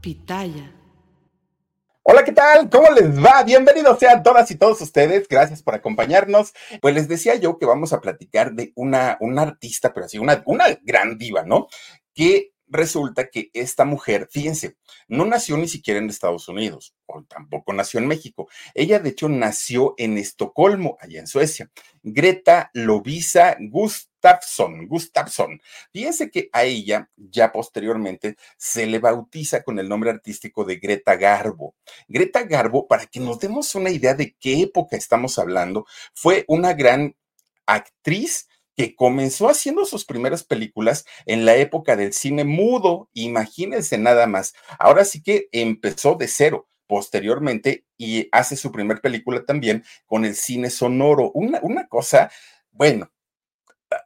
Pitaya. Hola, ¿qué tal? ¿Cómo les va? Bienvenidos sean todas y todos ustedes. Gracias por acompañarnos. Pues les decía yo que vamos a platicar de una, una artista, pero así, una, una gran diva, ¿no? Que resulta que esta mujer, fíjense, no nació ni siquiera en Estados Unidos, o tampoco nació en México. Ella, de hecho, nació en Estocolmo, allá en Suecia. Greta Lovisa Gustafsson, Gustafsson. Fíjense que a ella, ya posteriormente, se le bautiza con el nombre artístico de Greta Garbo. Greta Garbo, para que nos demos una idea de qué época estamos hablando, fue una gran actriz que comenzó haciendo sus primeras películas en la época del cine mudo, imagínense nada más. Ahora sí que empezó de cero posteriormente y hace su primer película también con el cine sonoro. Una, una cosa, bueno,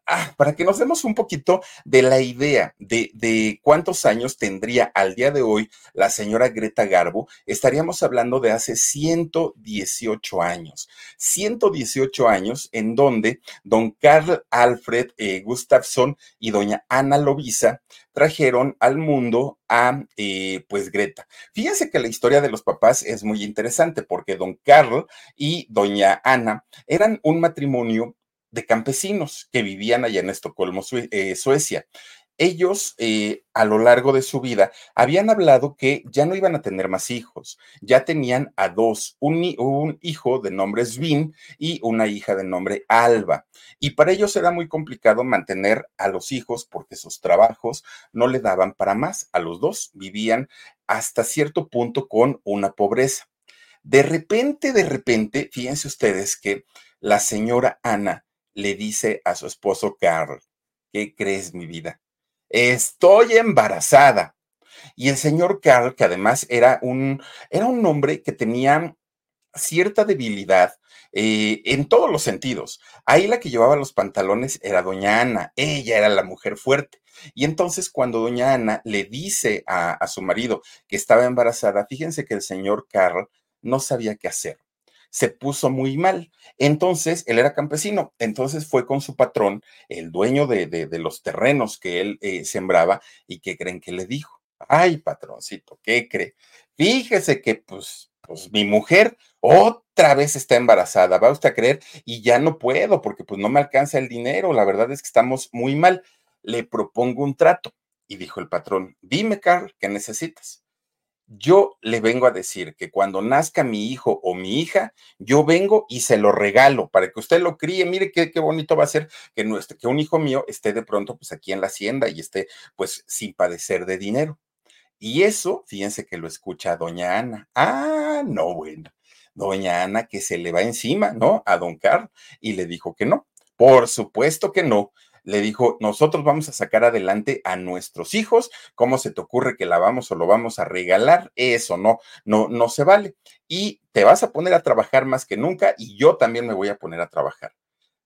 ah, para que nos demos un poquito de la idea de, de, cuántos años tendría al día de hoy la señora Greta Garbo, estaríamos hablando de hace 118 años. 118 años en donde don Carl Alfred eh, Gustafsson y doña Ana Lovisa trajeron al mundo a eh, pues Greta. Fíjense que la historia de los papás es muy interesante porque don Carl y doña Ana eran un matrimonio de campesinos que vivían allá en Estocolmo, eh, Suecia. Ellos, eh, a lo largo de su vida, habían hablado que ya no iban a tener más hijos. Ya tenían a dos, un, un hijo de nombre Svin y una hija de nombre Alba. Y para ellos era muy complicado mantener a los hijos porque sus trabajos no le daban para más. A los dos vivían hasta cierto punto con una pobreza. De repente, de repente, fíjense ustedes que la señora Ana le dice a su esposo Carl, ¿qué crees, mi vida? Estoy embarazada. Y el señor Carl, que además era un, era un hombre que tenía cierta debilidad eh, en todos los sentidos. Ahí la que llevaba los pantalones era doña Ana, ella era la mujer fuerte. Y entonces cuando doña Ana le dice a, a su marido que estaba embarazada, fíjense que el señor Carl no sabía qué hacer se puso muy mal. Entonces, él era campesino, entonces fue con su patrón, el dueño de, de, los terrenos que él eh, sembraba, y ¿qué creen que le dijo? Ay, patroncito, ¿qué cree? Fíjese que pues, pues mi mujer otra vez está embarazada, va usted a creer, y ya no puedo porque pues no me alcanza el dinero, la verdad es que estamos muy mal. Le propongo un trato. Y dijo el patrón, dime, Carl, ¿qué necesitas? Yo le vengo a decir que cuando nazca mi hijo o mi hija, yo vengo y se lo regalo para que usted lo críe. Mire qué, qué bonito va a ser que, nuestro, que un hijo mío esté de pronto pues aquí en la hacienda y esté pues sin padecer de dinero. Y eso, fíjense que lo escucha doña Ana. Ah, no, bueno. Doña Ana que se le va encima, ¿no? A don Carl y le dijo que no. Por supuesto que no le dijo, nosotros vamos a sacar adelante a nuestros hijos, ¿cómo se te ocurre que la vamos o lo vamos a regalar? Eso no, no, no se vale. Y te vas a poner a trabajar más que nunca y yo también me voy a poner a trabajar.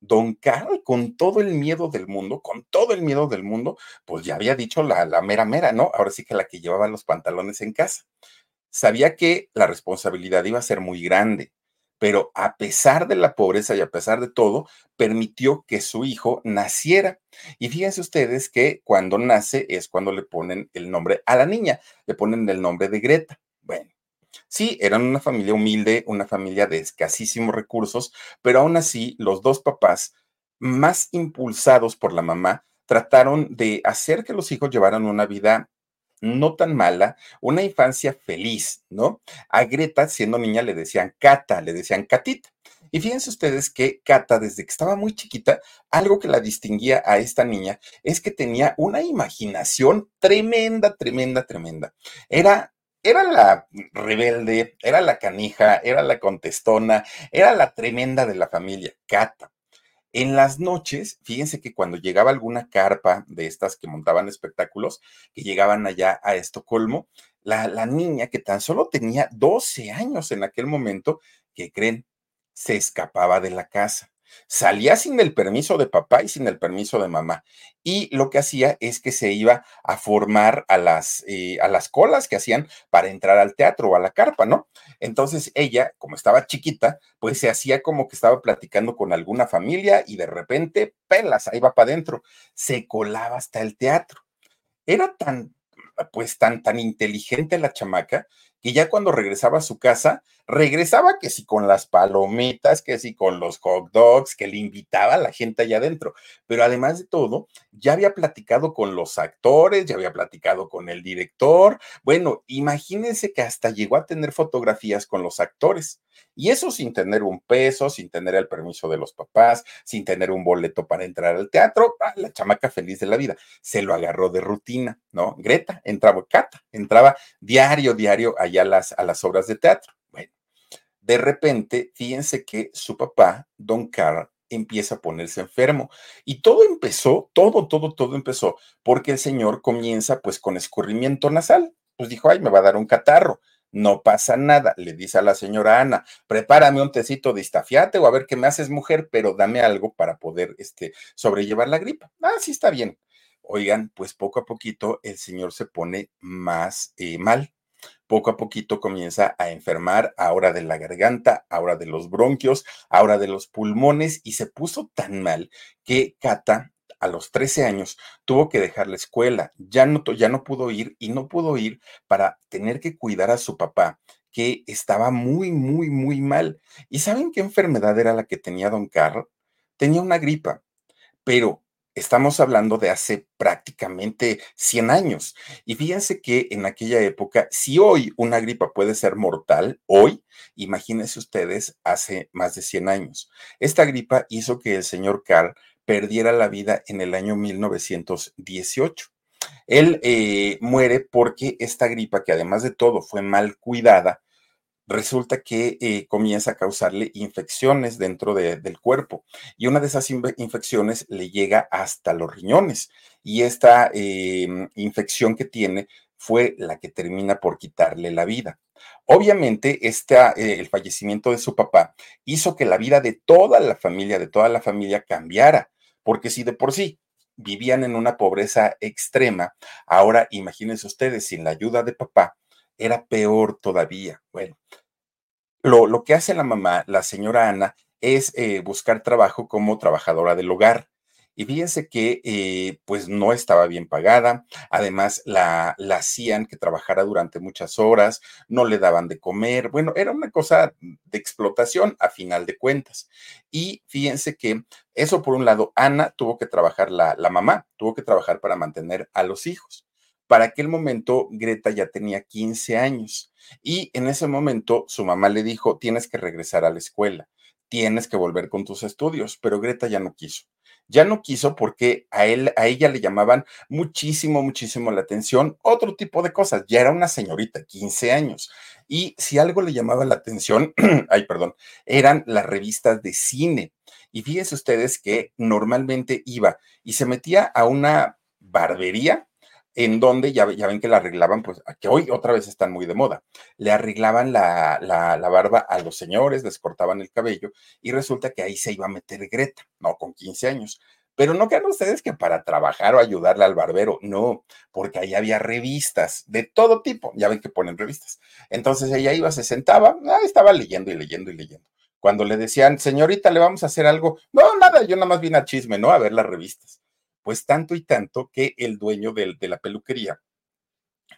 Don Carl, con todo el miedo del mundo, con todo el miedo del mundo, pues ya había dicho la, la mera mera, ¿no? Ahora sí que la que llevaba los pantalones en casa. Sabía que la responsabilidad iba a ser muy grande, pero a pesar de la pobreza y a pesar de todo, permitió que su hijo naciera. Y fíjense ustedes que cuando nace es cuando le ponen el nombre a la niña, le ponen el nombre de Greta. Bueno, sí, eran una familia humilde, una familia de escasísimos recursos, pero aún así los dos papás, más impulsados por la mamá, trataron de hacer que los hijos llevaran una vida no tan mala, una infancia feliz, ¿no? A Greta, siendo niña, le decían Cata, le decían Catita. Y fíjense ustedes que Cata, desde que estaba muy chiquita, algo que la distinguía a esta niña es que tenía una imaginación tremenda, tremenda, tremenda. Era era la rebelde, era la canija, era la contestona, era la tremenda de la familia, Cata. En las noches, fíjense que cuando llegaba alguna carpa de estas que montaban espectáculos, que llegaban allá a Estocolmo, la, niña que tan solo tenía 12 años en aquel momento, que creen, se escapaba de la casa. Salía sin el permiso de papá y sin el permiso de mamá. Y lo que hacía es que se iba a formar a las, eh, a las colas que hacían para entrar al teatro o a la carpa, ¿no? Entonces ella, como estaba chiquita, pues se hacía como que estaba platicando con alguna familia y de repente, pelas, ahí va para adentro. Se colaba hasta el teatro. Era tan pues tan, tan inteligente la chamaca que ya cuando regresaba a su casa, regresaba que si con las palomitas, que si con los hot dogs, que le invitaba a la gente allá adentro. Pero además de todo, ya había platicado con los actores, ya había platicado con el director. Bueno, imagínense que hasta llegó a tener fotografías con los actores. Y eso sin tener un peso, sin tener el permiso de los papás, sin tener un boleto para entrar al teatro. Ah, la chamaca feliz de la vida. Se lo agarró de rutina, ¿no? Greta entraba, Cata, entraba diario, diario allá a las, a las obras de teatro. De repente, fíjense que su papá, Don Carl, empieza a ponerse enfermo. Y todo empezó, todo, todo, todo empezó porque el señor comienza pues con escurrimiento nasal. Pues dijo, ay, me va a dar un catarro no pasa nada. Le dice a la señora Ana, prepárame un tecito de istafiate o a ver qué me haces mujer, pero dame algo para poder este, sobrellevar la gripa. Ah, sí está bien. Oigan, pues poco a poquito el señor se pone más eh, mal. Poco a poquito comienza a enfermar, ahora de la garganta, ahora de los bronquios, ahora de los pulmones, y se puso tan mal que Cata a los 13 años tuvo que dejar la escuela, ya no, ya no pudo ir y no pudo ir para tener que cuidar a su papá, que estaba muy, muy, muy mal. ¿Y saben qué enfermedad era la que tenía don Carl? Tenía una gripa, pero estamos hablando de hace prácticamente 100 años. Y fíjense que en aquella época, si hoy una gripa puede ser mortal, hoy, imagínense ustedes, hace más de 100 años. Esta gripa hizo que el señor Carl perdiera la vida en el año 1918. Él eh, muere porque esta gripa, que además de todo fue mal cuidada, resulta que eh, comienza a causarle infecciones dentro del cuerpo. Y una de esas infecciones le llega hasta los riñones. Y esta em, infección que tiene fue la que termina por quitarle la vida. Obviamente, este, el fallecimiento de su papá hizo que la vida de toda la familia, de toda la familia cambiara porque si de por sí vivían en una pobreza extrema, ahora imagínense ustedes, sin la ayuda de papá, era peor todavía. Bueno, lo, lo que hace la mamá, la señora Ana, es eh, buscar trabajo como trabajadora del hogar. Y fíjense que eh, pues no estaba bien pagada, además la, la hacían que trabajara durante muchas horas, no le daban de comer, bueno, era una cosa de explotación a final de cuentas. Y fíjense que eso por un lado, Ana tuvo que trabajar, la, la mamá tuvo que trabajar para mantener a los hijos. Para aquel momento, Greta ya tenía 15 años y en ese momento su mamá le dijo, tienes que regresar a la escuela, tienes que volver con tus estudios, pero Greta ya no quiso ya no quiso porque a él, a ella le llamaban muchísimo, muchísimo la atención otro tipo de cosas. Ya era una señorita, 15 años. Y si algo le llamaba la atención, ay, perdón, eran las revistas de cine. Y fíjense ustedes que normalmente iba y se metía a una barbería en donde ya, ven que la arreglaban, pues que hoy otra vez están muy de moda, le arreglaban la, barba a los señores, les cortaban el cabello y resulta que ahí se iba a meter Greta, no, con 15 años. Pero no crean ustedes que para trabajar o ayudarle al barbero, no, porque ahí había revistas de todo tipo, ya ven que ponen revistas. Entonces ella iba, se sentaba, estaba leyendo y leyendo y leyendo. Cuando le decían, señorita, le vamos a hacer algo, no, nada, yo nada más vine a chisme, ¿no? A ver las revistas. Pues tanto y tanto que el dueño de, de la peluquería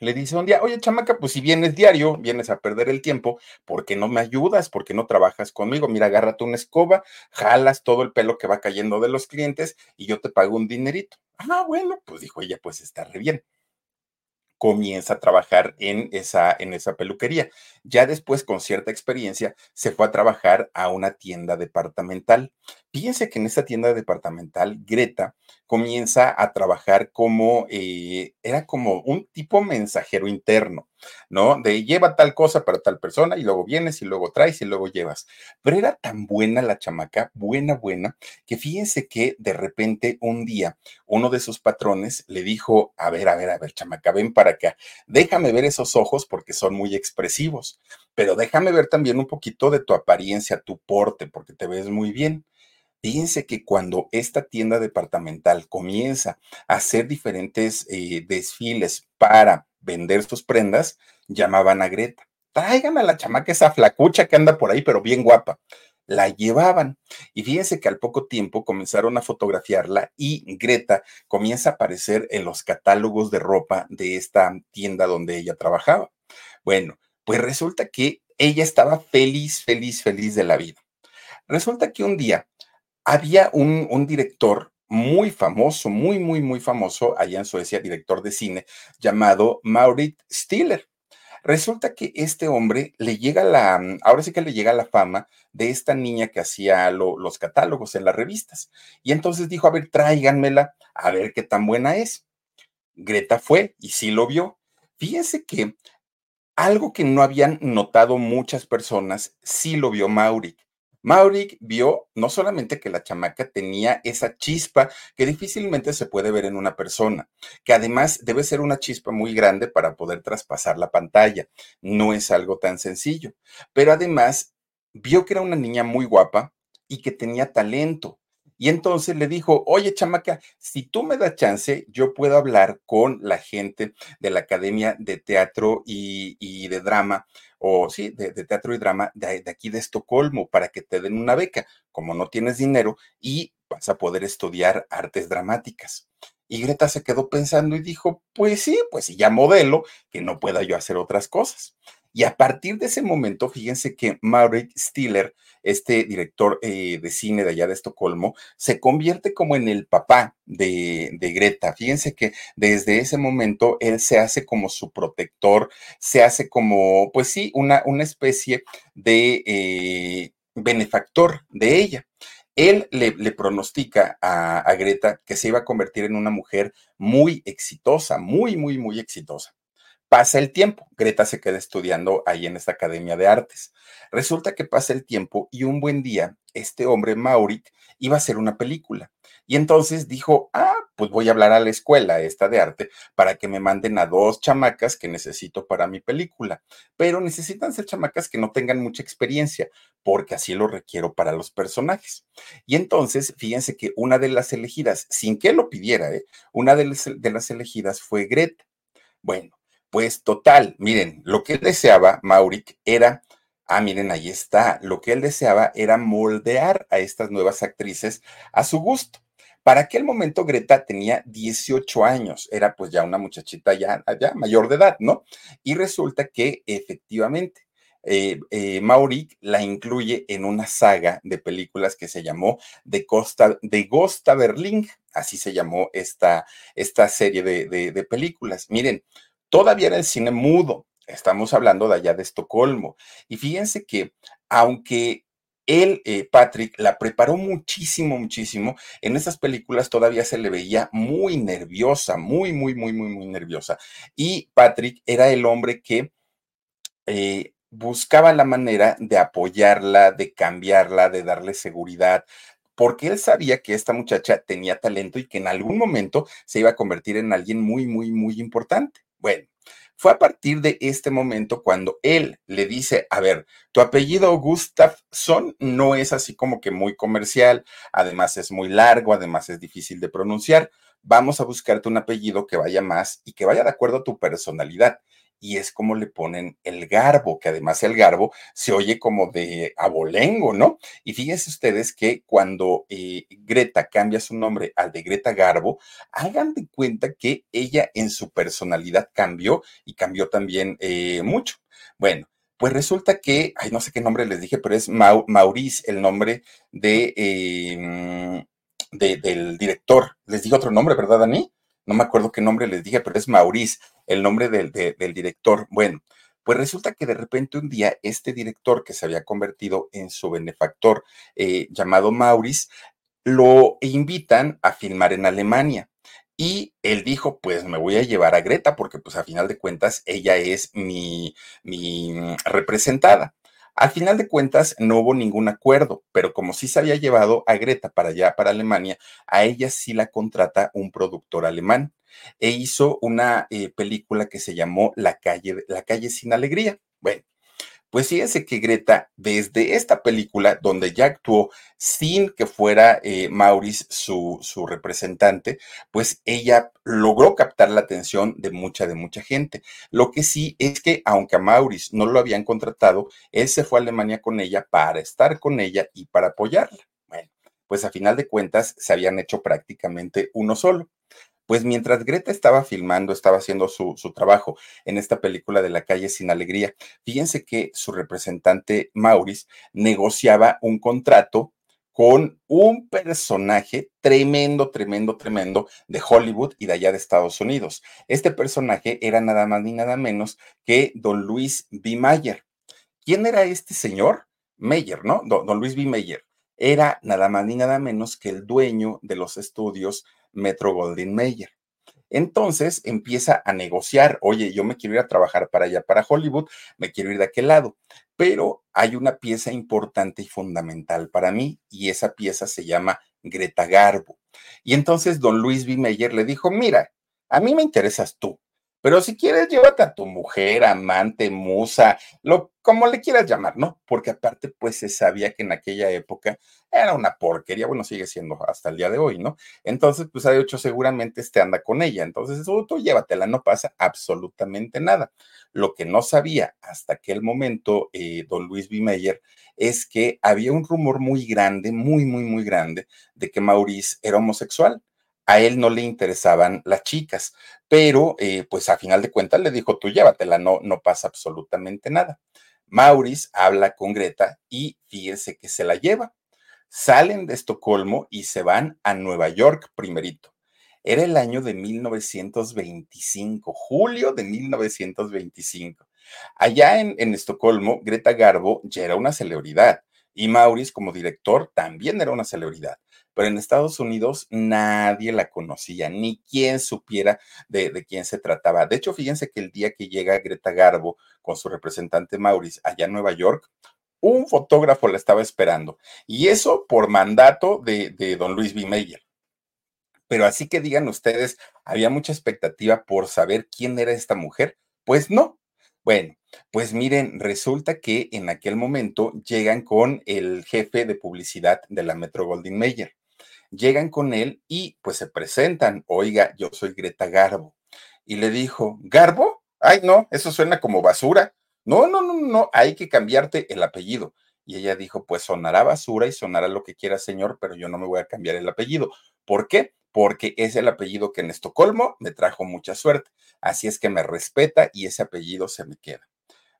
le dice un día, oye, chamaca, pues si vienes diario, vienes a perder el tiempo, ¿por qué no me ayudas? ¿Por qué no trabajas conmigo? Mira, agárrate una escoba, jalas todo el pelo que va cayendo de los clientes y yo te pago un dinerito. Ah, bueno, pues dijo ella, pues está re bien comienza a trabajar en esa, en esa peluquería. Ya después, con cierta experiencia, se fue a trabajar a una tienda departamental. Fíjense que en esa tienda departamental, Greta comienza a trabajar como, eh, era como un tipo mensajero interno, ¿no? De lleva tal cosa para tal persona y luego vienes y luego traes y luego llevas. Pero era tan buena la chamaca, buena, buena, que fíjense que de repente un día uno de sus patrones le dijo, a ver, a ver, a ver, chamaca, ven para acá, déjame ver esos ojos porque son muy expresivos, pero déjame ver también un poquito de tu apariencia, tu porte, porque te ves muy bien. Fíjense que cuando esta tienda departamental comienza a hacer diferentes eh, desfiles para vender sus prendas, llamaban a Greta. Traigan a la chamaca esa flacucha que anda por ahí, pero bien guapa. la llevaban. Y fíjense que al poco tiempo comenzaron a fotografiarla y Greta comienza a aparecer en los catálogos de ropa de esta tienda donde ella trabajaba. Bueno, pues resulta que ella estaba feliz, feliz, feliz de la vida. Resulta que un día había un, director muy famoso, muy, muy, muy famoso allá en Suecia, director de cine, llamado Maurits Stiller. Resulta que este hombre le llega la, mm, ahora sí que le llega la fama de esta niña que hacía los catálogos en las revistas. Y entonces dijo, a ver, tráiganmela, a ver qué tan buena es. Greta fue y sí lo vio. Fíjense que algo que no habían notado muchas personas, sí lo vio Mauri. Mauri vio no solamente que la chamaca tenía esa chispa que difícilmente se puede ver en una persona, que además debe ser una chispa muy grande para poder traspasar la pantalla. No es algo tan sencillo, pero además vio que era una niña muy guapa y que tenía talento. Y entonces le dijo, oye, chamaca, si tú me das chance, yo puedo hablar con la gente de la Academia de Teatro y, de Drama, o sí, de, Teatro y Drama de, de, aquí de Estocolmo, para que te den una beca, como no tienes dinero, y vas a poder estudiar artes dramáticas. Y Greta se quedó pensando y dijo, pues sí, pues si ya modelo, que no pueda yo hacer otras cosas. Y a partir de ese momento, fíjense que Maurik Stiller, este director eh, de cine de allá de Estocolmo, se convierte como en el papá de, Greta. Fíjense que desde ese momento él se hace como su protector, se hace como, pues sí, una, una especie de eh, benefactor de ella. Él le, pronostica a Greta que se iba a convertir en una mujer muy exitosa, muy, muy, muy exitosa. Pasa el tiempo, Greta se queda estudiando ahí en esta Academia de Artes. Resulta que pasa el tiempo y un buen día este hombre, Maurik, iba a hacer una película. Y entonces dijo, ah, pues voy a hablar a la escuela esta de arte para que me manden a dos chamacas que necesito para mi película. Pero necesitan ser chamacas que no tengan mucha experiencia, porque así lo requiero para los personajes. Y entonces, fíjense que una de las elegidas, sin que lo pidiera, ¿eh? una de las elegidas fue Greta. Bueno, pues total, miren, lo que él deseaba, Mauric, era, ah, miren, ahí está, lo que él deseaba era moldear a estas nuevas actrices a su gusto. Para aquel momento Greta tenía 18 años, era pues ya una muchachita ya, ya mayor de edad, ¿no? Y resulta que efectivamente eh, eh, Mauric la incluye en una saga de películas que se llamó De, Costa, de Gosta Berlín, así se llamó esta, esta serie de, de películas. Miren, Todavía era el cine mudo, estamos hablando de allá de Estocolmo. Y fíjense que aunque él, eh, Patrick, la preparó muchísimo, muchísimo. En esas películas todavía se le veía muy nerviosa, muy, muy, muy, muy, muy nerviosa. Y Patrick era el hombre que eh, buscaba la manera de apoyarla, de cambiarla, de darle seguridad, porque él sabía que esta muchacha tenía talento y que en algún momento se iba a convertir en alguien muy, muy, muy importante. Bueno, fue a partir de este momento cuando él le dice, a ver, tu apellido Gustafsson no es así como que muy comercial, además es muy largo, además es difícil de pronunciar, vamos a buscarte un apellido que vaya más y que vaya de acuerdo a tu personalidad y es como le ponen el garbo, que además el garbo se oye como de abolengo, ¿no? Y fíjense ustedes que cuando eh, Greta cambia su nombre al de Greta Garbo, hagan de cuenta que ella en su personalidad cambió y cambió también eh, mucho. Bueno, pues resulta que, ay, no sé qué nombre les dije, pero es Maurice, el nombre de, em, del director. Les digo otro nombre, ¿verdad, Dani? no me acuerdo qué nombre les dije, pero es Maurice, el nombre del, director. Bueno, pues resulta que de repente un día este director que se había convertido en su benefactor eh, llamado Maurice, lo invitan a filmar en Alemania. Y él dijo, pues me voy a llevar a Greta porque pues a final de cuentas ella es mi, mi representada. Al final de cuentas, no hubo ningún acuerdo, pero como sí se había llevado a Greta para allá, para Alemania, a ella sí la contrata un productor alemán e hizo una eh, película que se llamó La calle, La calle sin alegría. Bueno, Pues fíjense que Greta, desde esta película, donde ya actuó sin que fuera eh, Maurice su, su representante, pues ella logró captar la atención de mucha, de mucha gente. Lo que sí es que, aunque a Maurice no lo habían contratado, él se fue a Alemania con ella para estar con ella y para apoyarla. Bueno, pues a final de cuentas se habían hecho prácticamente uno solo. Pues mientras Greta estaba filmando, estaba haciendo su, trabajo en esta película de la calle sin alegría, fíjense que su representante Maurice negociaba un contrato con un personaje tremendo, tremendo, tremendo de Hollywood y de allá de Estados Unidos. Este personaje era nada más ni nada menos que don Luis B. Mayer. ¿Quién era este señor? Mayer, ¿no? Don, don Luis B. Mayer. Era nada más ni nada menos que el dueño de los estudios Metro Goldwyn Mayer. Entonces empieza a negociar, oye, yo me quiero ir a trabajar para allá, para Hollywood, me quiero ir de aquel lado, pero hay una pieza importante y fundamental para mí y esa pieza se llama Greta Garbo. Y entonces don Luis B. Meyer le dijo, mira, a mí me interesas tú, pero si quieres, llévate a tu mujer, amante, musa, lo como le quieras llamar, ¿no? Porque aparte, pues se sabía que en aquella época era una porquería, bueno, sigue siendo hasta el día de hoy, ¿no? Entonces, pues ha dicho, seguramente este anda con ella, entonces tú, tú llévatela, no pasa absolutamente nada. Lo que no sabía hasta aquel momento eh, don Luis B. Meyer es que había un rumor muy grande, muy, muy, muy grande, de que Maurice era homosexual a él no le interesaban las chicas, pero eh, pues a final de cuentas le dijo, tú llévatela, no, no pasa absolutamente nada. Maurice habla con Greta y fíjense que se la lleva. Salen de Estocolmo y se van a Nueva York primerito. Era el año de 1925, julio de 1925. Allá en, en Estocolmo, Greta Garbo ya era una celebridad y Maurice como director también era una celebridad pero en Estados Unidos nadie la conocía, ni quien supiera de, quién se trataba. De hecho, fíjense que el día que llega Greta Garbo con su representante Maurice allá en Nueva York, un fotógrafo la estaba esperando. Y eso por mandato de, de don Luis B. Mayer. Pero así que digan ustedes, había mucha expectativa por saber quién era esta mujer. Pues no. Bueno, pues miren, resulta que en aquel momento llegan con el jefe de publicidad de la Metro Goldwyn Mayer llegan con él y pues se presentan, oiga, yo soy Greta Garbo. Y le dijo, ¿Garbo? Ay, no, eso suena como basura. No, no, no, no, hay que cambiarte el apellido. Y ella dijo, pues sonará basura y sonará lo que quiera, señor, pero yo no me voy a cambiar el apellido. ¿Por qué? Porque es el apellido que en Estocolmo me trajo mucha suerte. Así es que me respeta y ese apellido se me queda.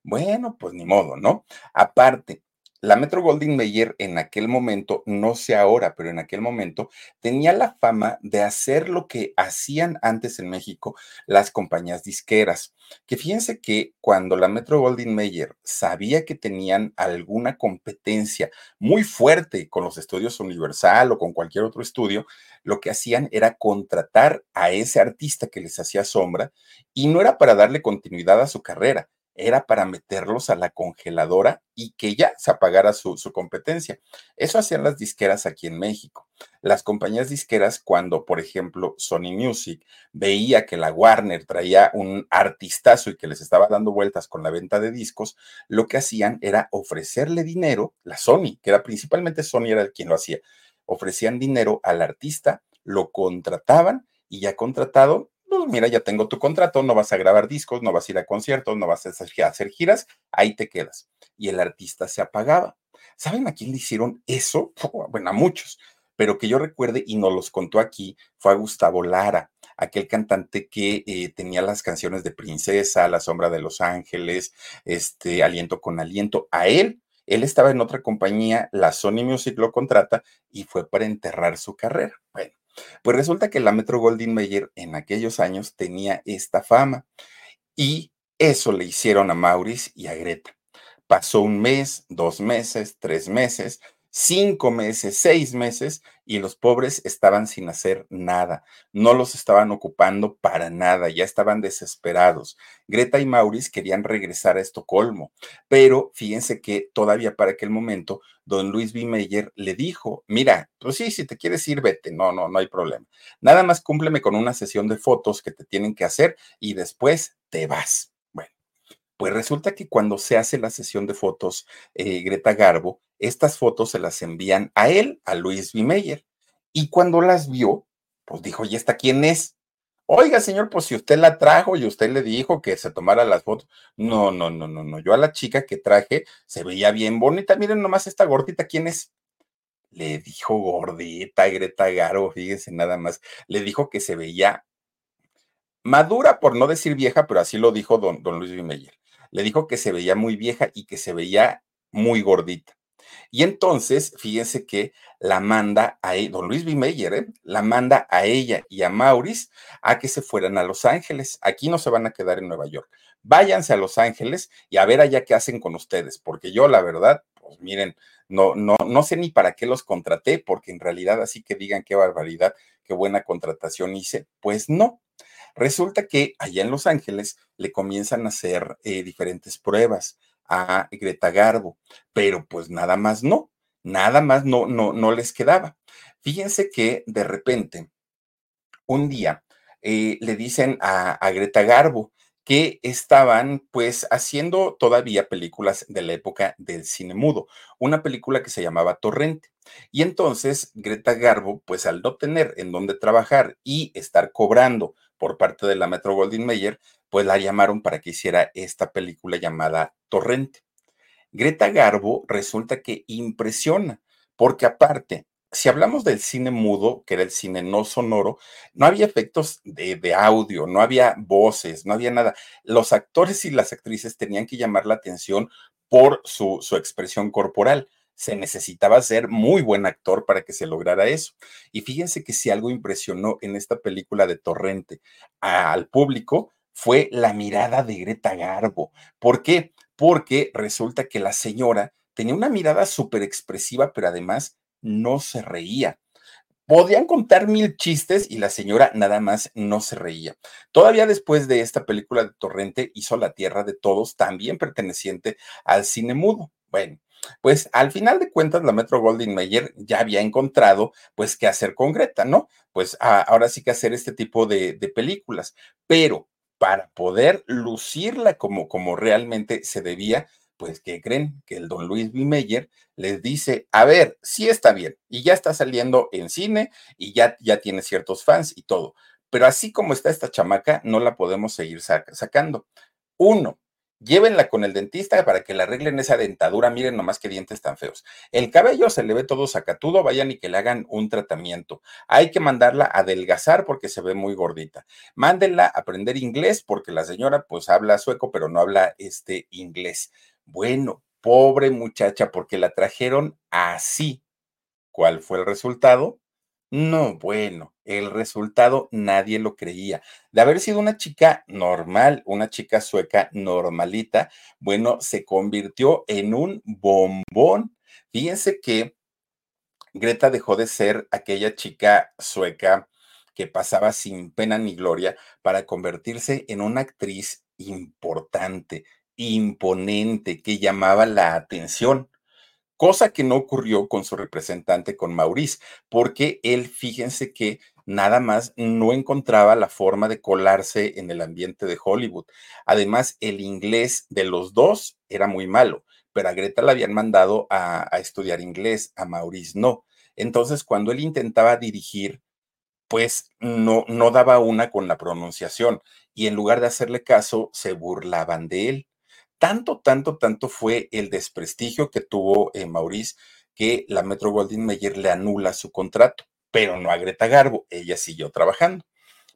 Bueno, pues ni modo, ¿no? Aparte, la Metro Goldwyn Mayer en aquel momento, no sé ahora, pero en aquel momento tenía la fama de hacer lo que hacían antes en México las compañías disqueras. Que fíjense que cuando la Metro Goldwyn Mayer sabía que tenían alguna competencia muy fuerte con los estudios Universal o con cualquier otro estudio, lo que hacían era contratar a ese artista que les hacía sombra y no era para darle continuidad a su carrera, era para meterlos a la congeladora y que ya se apagara su, competencia. Eso hacían las disqueras aquí en México. Las compañías disqueras, cuando, por ejemplo, Sony Music veía que la Warner traía un artistazo y que les estaba dando vueltas con la venta de discos, lo que hacían era ofrecerle dinero, la Sony, que era principalmente Sony era quien lo hacía, ofrecían dinero al artista, lo contrataban y ya contratado, pues mira, ya tengo tu contrato, no vas a grabar discos, no vas a ir a conciertos, no vas a hacer giras, ahí te quedas. Y el artista se apagaba. ¿Saben a quién le hicieron eso? Bueno, a muchos, pero que yo recuerde y nos los contó aquí fue a Gustavo Lara, aquel cantante que eh, tenía las canciones de Princesa, La Sombra de los Ángeles, este, Aliento con Aliento. A él, él estaba en otra compañía, la Sony Music lo contrata y fue para enterrar su carrera. Bueno, pues resulta que la Metro Goldwyn Mayer en aquellos años tenía esta fama y eso le hicieron a Maurice y a Greta. Pasó un mes, dos meses, tres meses, cinco meses, seis meses, y los pobres estaban sin hacer nada, no los estaban ocupando para nada, ya estaban desesperados. Greta y Maurice querían regresar a Estocolmo, pero fíjense que todavía para aquel momento, don Luis B. Meyer le dijo, mira, pues sí, si te quieres ir, vete, no, no, no hay problema. Nada más cúmpleme con una sesión de fotos que te tienen que hacer y después te vas. Pues resulta que cuando se hace la sesión de fotos, eh, Greta Garbo, estas fotos se las envían a él, a Luis B. Meyer. Y cuando las vio, pues dijo, ¿y esta quién es? Oiga, señor, pues si usted la trajo y usted le dijo que se tomara las fotos. No, no, no, no, no. Yo a la chica que traje se veía bien bonita. Miren nomás esta gordita, ¿quién es? Le dijo gordita Greta Garbo, fíjense nada más. Le dijo que se veía madura, por no decir vieja, pero así lo dijo don, don Luis B. Meyer le dijo que se veía muy vieja y que se veía muy gordita. Y entonces, fíjense que la manda a e, don Luis B. Meyer, ¿eh? la manda a ella y a Maurice a que se fueran a Los Ángeles. Aquí no se van a quedar en Nueva York. Váyanse a Los Ángeles y a ver allá qué hacen con ustedes, porque yo, la verdad, pues miren, no, no, no sé ni para qué los contraté, porque en realidad así que digan qué barbaridad, qué buena contratación hice, pues no. Resulta que allá en Los Ángeles le comienzan a hacer eh, diferentes pruebas a Greta Garbo, pero pues nada más no, nada más no, no, no les quedaba. Fíjense que de repente, un día, eh, le dicen a, a Greta Garbo, que estaban pues haciendo todavía películas de la época del cine mudo, una película que se llamaba Torrente. Y entonces Greta Garbo, pues al no tener en dónde trabajar y estar cobrando por parte de la Metro Goldwyn Mayer, pues la llamaron para que hiciera esta película llamada Torrente. Greta Garbo resulta que impresiona, porque aparte, si hablamos del cine mudo, que era el cine no sonoro, no había efectos de, audio, no había voces, no había nada. Los actores y las actrices tenían que llamar la atención por su, su expresión corporal se necesitaba ser muy buen actor para que se lograra eso. Y fíjense que si algo impresionó en esta película de Torrente al público fue la mirada de Greta Garbo. ¿Por qué? Porque resulta que la señora tenía una mirada súper expresiva, pero además no se reía. Podían contar mil chistes y la señora nada más no se reía. Todavía después de esta película de Torrente hizo La Tierra de Todos, también perteneciente al cine mudo. Bueno, pues al final de cuentas, la Metro Goldwyn Mayer ya había encontrado, pues, qué hacer con Greta, ¿no? Pues ahora sí que hacer este tipo de, películas, pero para poder lucirla como, como realmente se debía, pues, ¿qué creen? Que el don Luis B. Meyer les dice, a ver, sí está bien, y ya está saliendo en cine, y ya, ya tiene ciertos fans y todo, pero así como está esta chamaca, no la podemos seguir sacando. Uno, Llévenla con el dentista para que le arreglen esa dentadura. Miren nomás qué dientes tan feos. El cabello se le ve todo sacatudo. Vayan y que le hagan un tratamiento. Hay que mandarla a adelgazar porque se ve muy gordita. Mándenla a aprender inglés porque la señora pues habla sueco, pero no habla este inglés. Bueno, pobre muchacha porque la trajeron así. ¿Cuál fue el resultado? No, bueno, el resultado nadie lo creía. De haber sido una chica normal, una chica sueca normalita, bueno, se convirtió en un bombón. Fíjense que Greta dejó de ser aquella chica sueca que pasaba sin pena ni gloria para convertirse en una actriz importante, imponente, que llamaba la atención cosa que no ocurrió con su representante, con Maurice, porque él, fíjense que nada más no encontraba la forma de colarse en el ambiente de Hollywood. Además, el inglés de los dos era muy malo, pero a Greta la habían mandado a, estudiar inglés, a Maurice no. Entonces, cuando él intentaba dirigir, pues no, no daba una con la pronunciación y en lugar de hacerle caso, se burlaban de él. Tanto, tanto, tanto fue el desprestigio que tuvo eh, Maurice que la Metro Goldwyn Mayer le anula su contrato, pero no a Greta Garbo, ella siguió trabajando.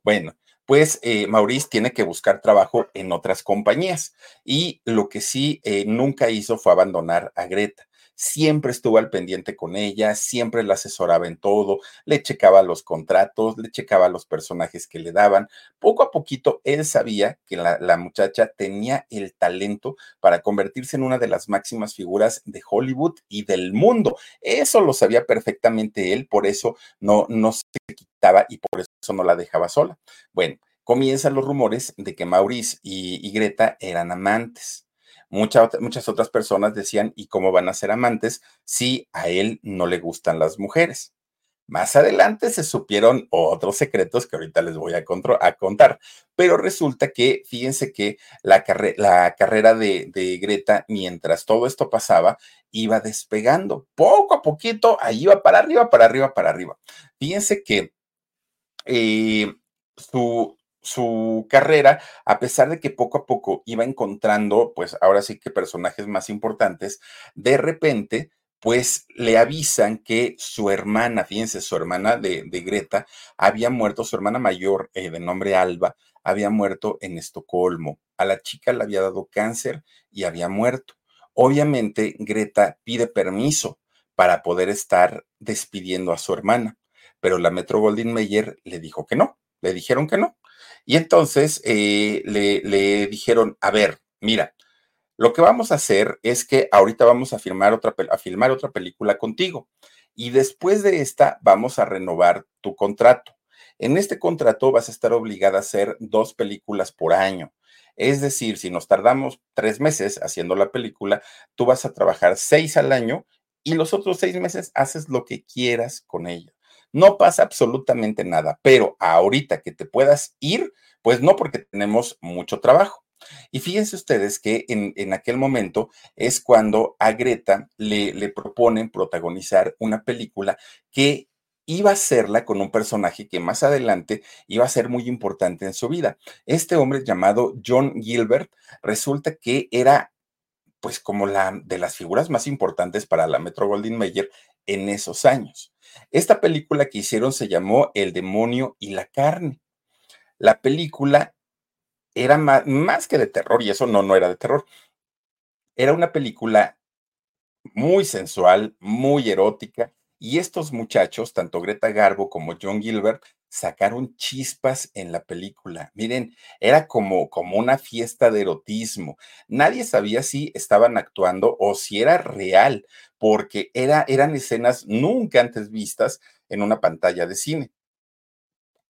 Bueno, pues eh, Maurice tiene que buscar trabajo en otras compañías y lo que sí eh, nunca hizo fue abandonar a Greta siempre estuvo al pendiente con ella, siempre la asesoraba en todo, le checaba los contratos, le checaba los personajes que le daban. Poco a poquito él sabía que la, muchacha tenía el talento para convertirse en una de las máximas figuras de Hollywood y del mundo. Eso lo sabía perfectamente él, por eso no, no se quitaba y por eso no la dejaba sola. Bueno, comienzan los rumores de que Maurice y Greta eran amantes muchas otras personas decían, ¿y cómo van a ser amantes si a él no le gustan las mujeres? Más adelante se supieron otros secretos que ahorita les voy a, contar, pero resulta que, fíjense que la, la carrera de, Greta, mientras todo esto pasaba, iba despegando. Poco a poquito, ahí iba para arriba, para arriba, para arriba. Fíjense que eh, su, su carrera, a pesar de que poco a poco iba encontrando, pues ahora sí que personajes más importantes, de repente pues le avisan que su hermana, fíjense, su hermana de, Greta había muerto, su hermana mayor eh, de nombre Alba, había muerto en Estocolmo. A la chica le había dado cáncer y había muerto. Obviamente, Greta pide permiso para poder estar despidiendo a su hermana, pero la Metro Goldwyn Mayer le dijo que no, le dijeron que no. Y entonces eh, le, dijeron, a ver, mira, lo que vamos a hacer es que ahorita vamos a, filmar otra, a filmar otra película contigo y después de esta vamos a renovar tu contrato. En este contrato vas a estar obligada a hacer dos películas por año. Es decir, si nos tardamos tres meses haciendo la película, tú vas a trabajar seis al año y los otros seis meses haces lo que quieras con ella. No pasa absolutamente nada, pero ahorita que te puedas ir, pues no porque tenemos mucho trabajo. Y fíjense ustedes que en, aquel momento es cuando a Greta le, le proponen protagonizar una película que iba a serla con un personaje que más adelante iba a ser muy importante en su vida. Este hombre llamado John Gilbert resulta que era pues como la de las figuras más importantes para la Metro Goldwyn Mayer en esos años. Esta película que hicieron se llamó El demonio y la carne. La película era más, que de terror, y eso no, no era de terror. Era una película muy sensual, muy erótica, y estos muchachos, tanto Greta Garbo como John Gilbert, sacaron chispas en la película. Miren, era como, como una fiesta de erotismo. Nadie sabía si estaban actuando o si era real, porque era, eran escenas nunca antes vistas en una pantalla de cine.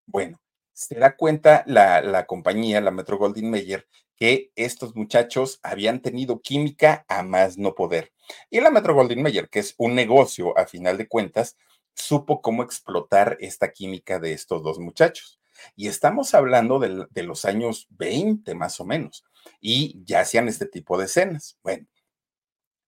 Bueno, se da cuenta la, compañía, la Metro Goldwyn Mayer, que estos muchachos habían tenido química a más no poder. Y la Metro Goldwyn Mayer, que es un negocio a final de cuentas, supo cómo explotar esta química de estos dos muchachos. Y estamos hablando de, de los años 20 más o menos, y ya hacían este tipo de escenas. Bueno,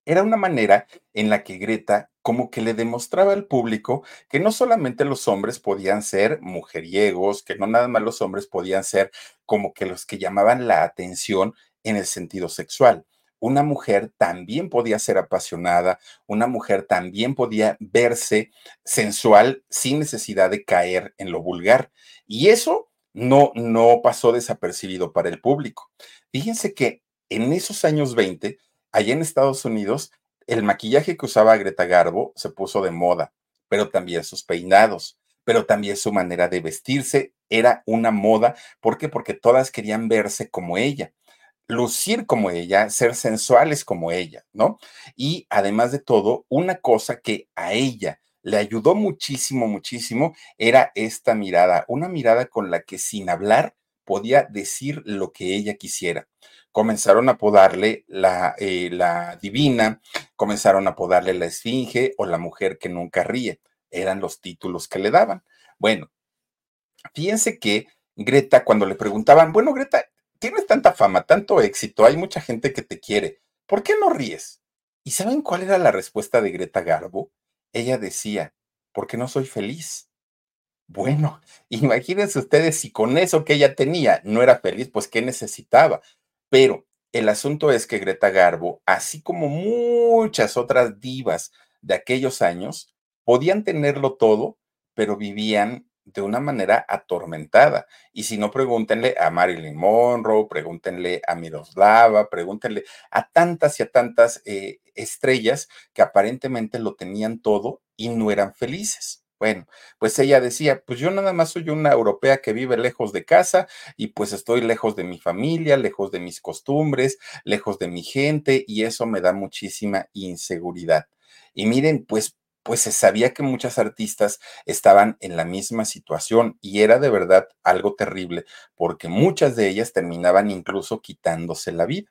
era una manera en la que Greta como que le demostraba al público que no solamente los hombres podían ser mujeriegos, que no nada más los hombres podían ser como que los que llamaban la atención en el sentido sexual. Una mujer también podía ser apasionada, una mujer también podía verse sensual sin necesidad de caer en lo vulgar. Y eso no, no pasó desapercibido para el público. Fíjense que en esos años 20, allá en Estados Unidos, el maquillaje que usaba Greta Garbo se puso de moda, pero también sus peinados, pero también su manera de vestirse era una moda. ¿Por qué? Porque todas querían verse como ella, lucir como ella, ser sensuales como ella, ¿no? Y además de todo, una cosa que a ella le ayudó muchísimo, muchísimo, era esta mirada, una mirada con la que sin hablar podía decir lo que ella quisiera comenzaron a apodarle la, eh, la divina, comenzaron a apodarle la esfinge o la mujer que nunca ríe. Eran los títulos que le daban. Bueno, fíjense que Greta, cuando le preguntaban, bueno, Greta, tienes tanta fama, tanto éxito, hay mucha gente que te quiere, ¿por qué no ríes? ¿Y saben cuál era la respuesta de Greta Garbo? Ella decía, porque no soy feliz. Bueno, imagínense ustedes si con eso que ella tenía no era feliz, pues ¿qué necesitaba? Pero el asunto es que Greta Garbo, así como muchas otras divas de aquellos años, podían tenerlo todo, pero vivían de una manera atormentada. Y si no, pregúntenle a Marilyn Monroe, pregúntenle a Miroslava, pregúntenle a tantas y a tantas eh, estrellas que aparentemente lo tenían todo y no eran felices. Bueno, pues ella decía, pues yo nada más soy una europea que vive lejos de casa y pues estoy lejos de mi familia, lejos de mis costumbres, lejos de mi gente y eso me da muchísima inseguridad. Y miren, pues pues se sabía que muchas artistas estaban en la misma situación y era de verdad algo terrible porque muchas de ellas terminaban incluso quitándose la vida.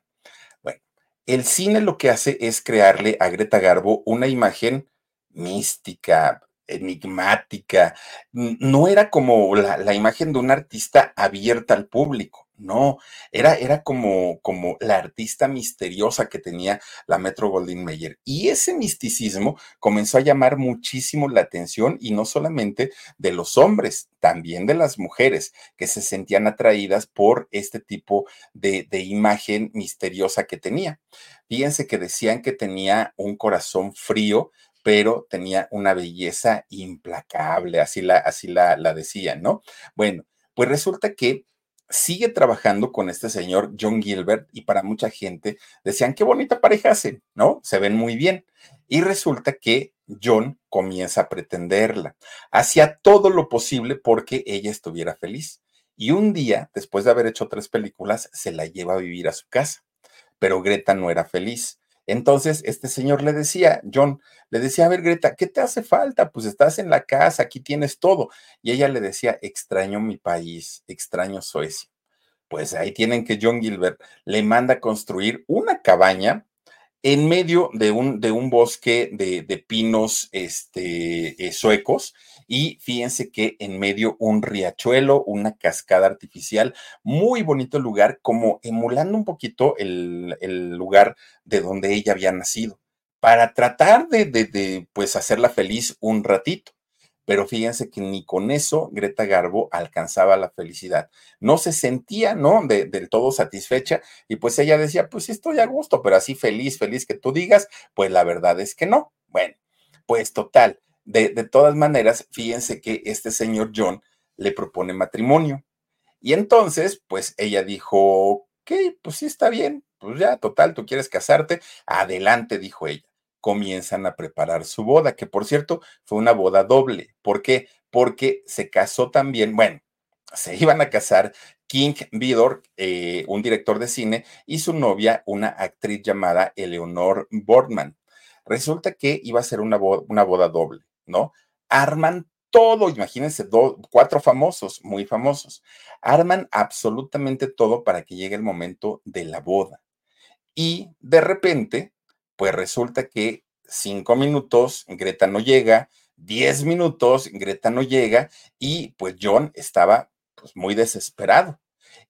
Bueno, el cine lo que hace es crearle a Greta Garbo una imagen mística, enigmática, no era como la, imagen de un artista abierta al público, no, era, era como, como la artista misteriosa que tenía la Metro Goldwyn Mayer. Y ese misticismo comenzó a llamar muchísimo la atención y no solamente de los hombres, también de las mujeres que se sentían atraídas por este tipo de, imagen misteriosa que tenía. Fíjense que decían que tenía un corazón frío, pero tenía una belleza implacable, así la, así la decían, ¿no? Bueno, pues resulta que sigue trabajando con este señor John Gilbert y para mucha gente decían, qué bonita pareja hacen, ¿no? Se ven muy bien. Y resulta que John comienza a pretenderla. Hacía todo lo posible porque ella estuviera feliz. Y un día, después de haber hecho tres películas, se la lleva a vivir a su casa. Pero Greta no era feliz. Entonces, este señor le decía, John, le decía, a ver, Greta, ¿qué te hace falta? Pues estás en la casa, aquí tienes todo. Y ella le decía, extraño mi país, extraño Suecia. Pues ahí tienen que John Gilbert le manda construir una cabaña en medio de un, de un bosque de, de pinos este, eh, suecos y fíjense que en medio un riachuelo, una cascada artificial, muy bonito lugar, como emulando un poquito el, el lugar de donde ella había nacido, para tratar de, de, de pues hacerla feliz un ratito pero fíjense que ni con eso Greta Garbo alcanzaba la felicidad. No se sentía, ¿no? De, del todo satisfecha y pues ella decía, pues estoy a gusto, pero así feliz, feliz que tú digas, pues la verdad es que no. Bueno, pues total, de, de todas maneras, fíjense que este señor John le propone matrimonio. Y entonces, pues ella dijo, ok, pues sí está bien, pues ya, total, tú quieres casarte, adelante, dijo ella comienzan a preparar su boda, que por cierto fue una boda doble. ¿Por qué? Porque se casó también, bueno, se iban a casar King Vidor, eh, un director de cine, y su novia, una actriz llamada Eleonor Boardman. Resulta que iba a ser una, boda, una boda doble, ¿no? Arman todo, imagínense, cuatro famosos, muy famosos. Arman absolutamente todo para que llegue el momento de la boda. Y de repente, pues resulta que cinco minutos, Greta no llega, diez minutos, Greta no llega y pues John estaba pues muy desesperado.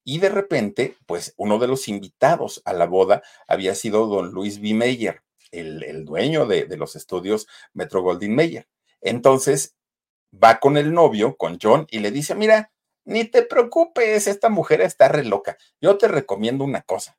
Y de repente, pues uno de los invitados a la boda había sido don Luis B. Meyer, el, el dueño de, de, los estudios Metro Goldwyn Mayer. Entonces va con el novio, con John, y le dice, mira, ni te preocupes, esta mujer está re loca. Yo te recomiendo una cosa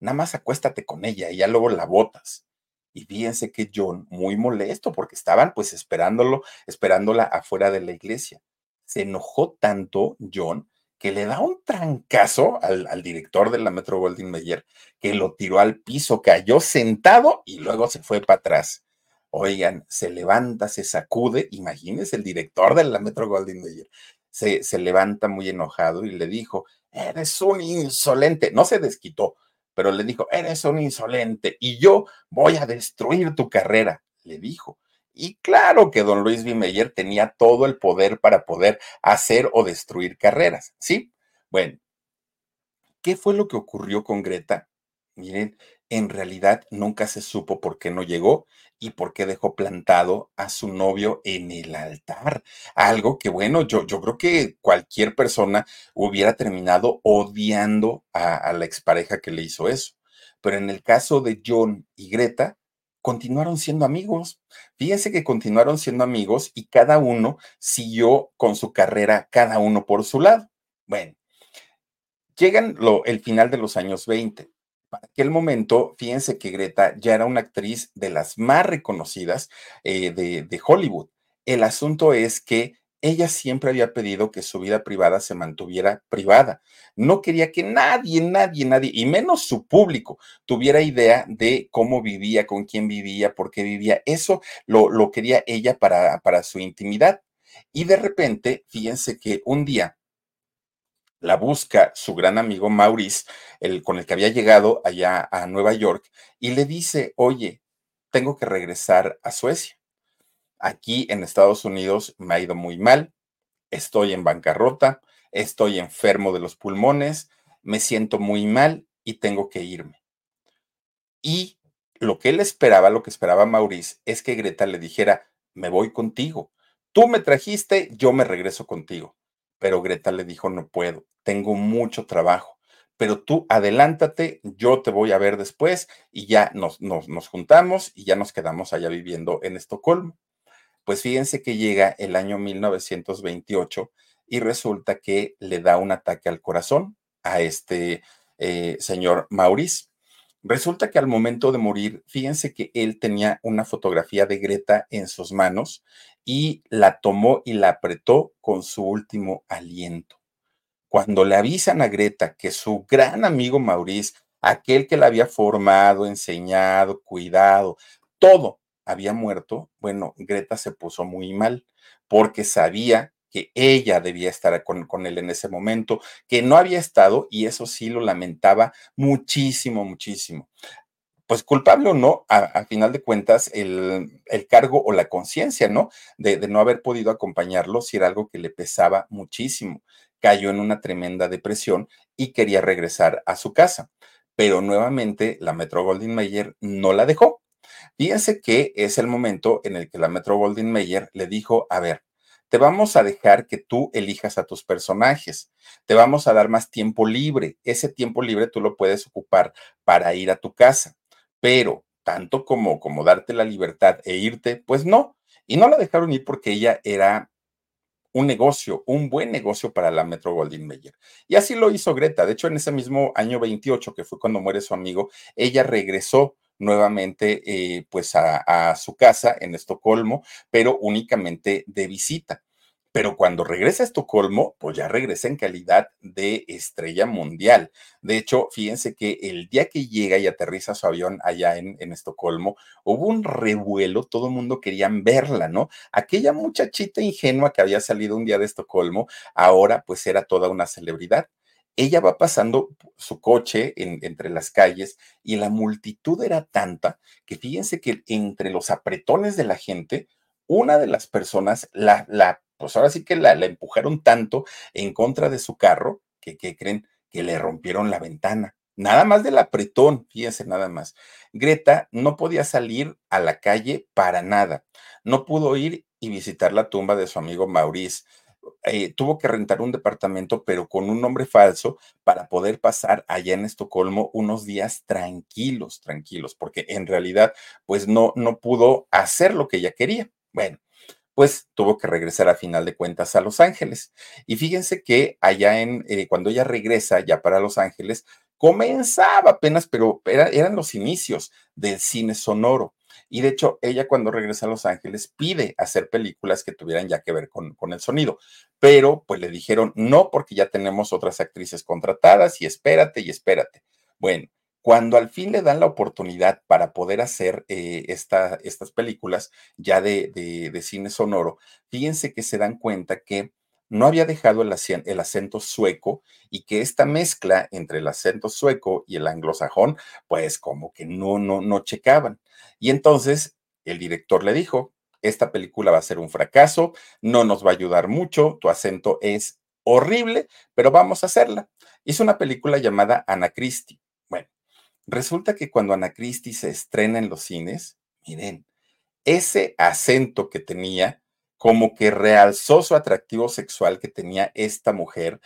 nada más acuéstate con ella y ya luego la botas. Y fíjense que John, muy molesto, porque estaban pues esperándolo, esperándola afuera de la iglesia. Se enojó tanto John que le da un trancazo al, al director de la Metro Goldwyn Mayer, que lo tiró al piso, cayó sentado y luego se fue para atrás. Oigan, se levanta, se sacude, imagínense el director de la Metro Goldwyn Mayer, se, se levanta muy enojado y le dijo, eres un insolente, no se desquitó, pero le dijo, eres un insolente y yo voy a destruir tu carrera, le dijo. Y claro que don Luis B. Tenía todo el poder para poder hacer o destruir carreras, ¿sí? Bueno, ¿qué fue lo que ocurrió con Greta? Miren, en realidad nunca se supo por qué no llegó y por qué dejó plantado a su novio en el altar. Algo que, bueno, yo, yo creo que cualquier persona hubiera terminado odiando a, a la expareja que le hizo eso. Pero en el caso de John y Greta, continuaron siendo amigos. Fíjense que continuaron siendo amigos y cada uno siguió con su carrera, cada uno por su lado. Bueno, llegan lo, el final de los años 20 aquel momento, fíjense que Greta ya era una actriz de las más reconocidas eh, de, de Hollywood. El asunto es que ella siempre había pedido que su vida privada se mantuviera privada. No quería que nadie, nadie, nadie, y menos su público, tuviera idea de cómo vivía, con quién vivía, por qué vivía. Eso lo, lo quería ella para, para su intimidad. Y de repente, fíjense que un día la busca su gran amigo Maurice, el con el que había llegado allá a Nueva York, y le dice, oye, tengo que regresar a Suecia. Aquí en Estados Unidos me ha ido muy mal, estoy en bancarrota, estoy enfermo de los pulmones, me siento muy mal y tengo que irme. Y lo que él esperaba, lo que esperaba Maurice, es que Greta le dijera, me voy contigo, tú me trajiste, yo me regreso contigo. Pero Greta le dijo, no puedo, tengo mucho trabajo, pero tú adelántate, yo te voy a ver después y ya nos, nos, nos juntamos y ya nos quedamos allá viviendo en Estocolmo. Pues fíjense que llega el año 1928 y resulta que le da un ataque al corazón a este eh, señor Maurice. Resulta que al momento de morir, fíjense que él tenía una fotografía de Greta en sus manos y la tomó y la apretó con su último aliento. Cuando le avisan a Greta que su gran amigo Maurice, aquel que la había formado, enseñado, cuidado, todo había muerto, bueno, Greta se puso muy mal porque sabía que ella debía estar con, él en ese momento, que no había estado y eso sí lo lamentaba muchísimo, muchísimo. Pues culpable o no, a, final de cuentas, el, cargo o la conciencia, ¿no? De, de no haber podido acompañarlo si era algo que le pesaba muchísimo. Cayó en una tremenda depresión y quería regresar a su casa. Pero nuevamente la Metro Goldwyn Mayer no la dejó. Fíjense que es el momento en el que la Metro Goldwyn Mayer le dijo, a ver, te vamos a dejar que tú elijas a tus personajes, te vamos a dar más tiempo libre. Ese tiempo libre tú lo puedes ocupar para ir a tu casa, pero tanto como, como darte la libertad e irte, pues no. Y no la dejaron ir porque ella era un negocio, un buen negocio para la Metro Goldwyn Mayer. Y así lo hizo Greta. De hecho, en ese mismo año 28, que fue cuando muere su amigo, ella regresó nuevamente eh, pues a, a su casa en Estocolmo, pero únicamente de visita. Pero cuando regresa a Estocolmo, pues ya regresa en calidad de estrella mundial. De hecho, fíjense que el día que llega y aterriza su avión allá en, Estocolmo, hubo un revuelo, todo el mundo querían verla, ¿no? Aquella muchachita ingenua que había salido un día de Estocolmo, ahora pues era toda una celebridad ella va pasando su coche entre las calles y la multitud era tanta que fíjense que entre los apretones de la gente, una de las personas, la, la pues ahora sí que la, empujaron tanto en contra de su carro que, que creen que le rompieron la ventana. Nada más del apretón, fíjense nada más. Greta no podía salir a la calle para nada. No pudo ir y visitar la tumba de su amigo Maurice. Eh, tuvo que rentar un departamento, pero con un nombre falso, para poder pasar allá en Estocolmo unos días tranquilos, tranquilos, porque en realidad, pues no, no pudo hacer lo que ella quería. Bueno, pues tuvo que regresar a final de cuentas a Los Ángeles. Y fíjense que allá en, eh, cuando ella regresa ya para Los Ángeles, comenzaba apenas, pero eran los inicios del cine sonoro. Y de hecho, ella cuando regresa a Los Ángeles pide hacer películas que tuvieran ya que ver con, con, el sonido, pero pues le dijeron no porque ya tenemos otras actrices contratadas y espérate y espérate. Bueno, cuando al fin le dan la oportunidad para poder hacer eh, esta, estas películas ya de, cine sonoro, fíjense que se dan cuenta que no había dejado el, el, acento sueco y que esta mezcla entre el acento sueco y el anglosajón, pues como que no, no, no checaban. Y entonces el director le dijo, esta película va a ser un fracaso, no nos va a ayudar mucho, tu acento es horrible, pero vamos a hacerla. Hizo una película llamada Ana Christie. Resulta que cuando Ana Christie se estrena en los cines, miren, ese acento que tenía como que realzó su atractivo sexual que tenía esta mujer.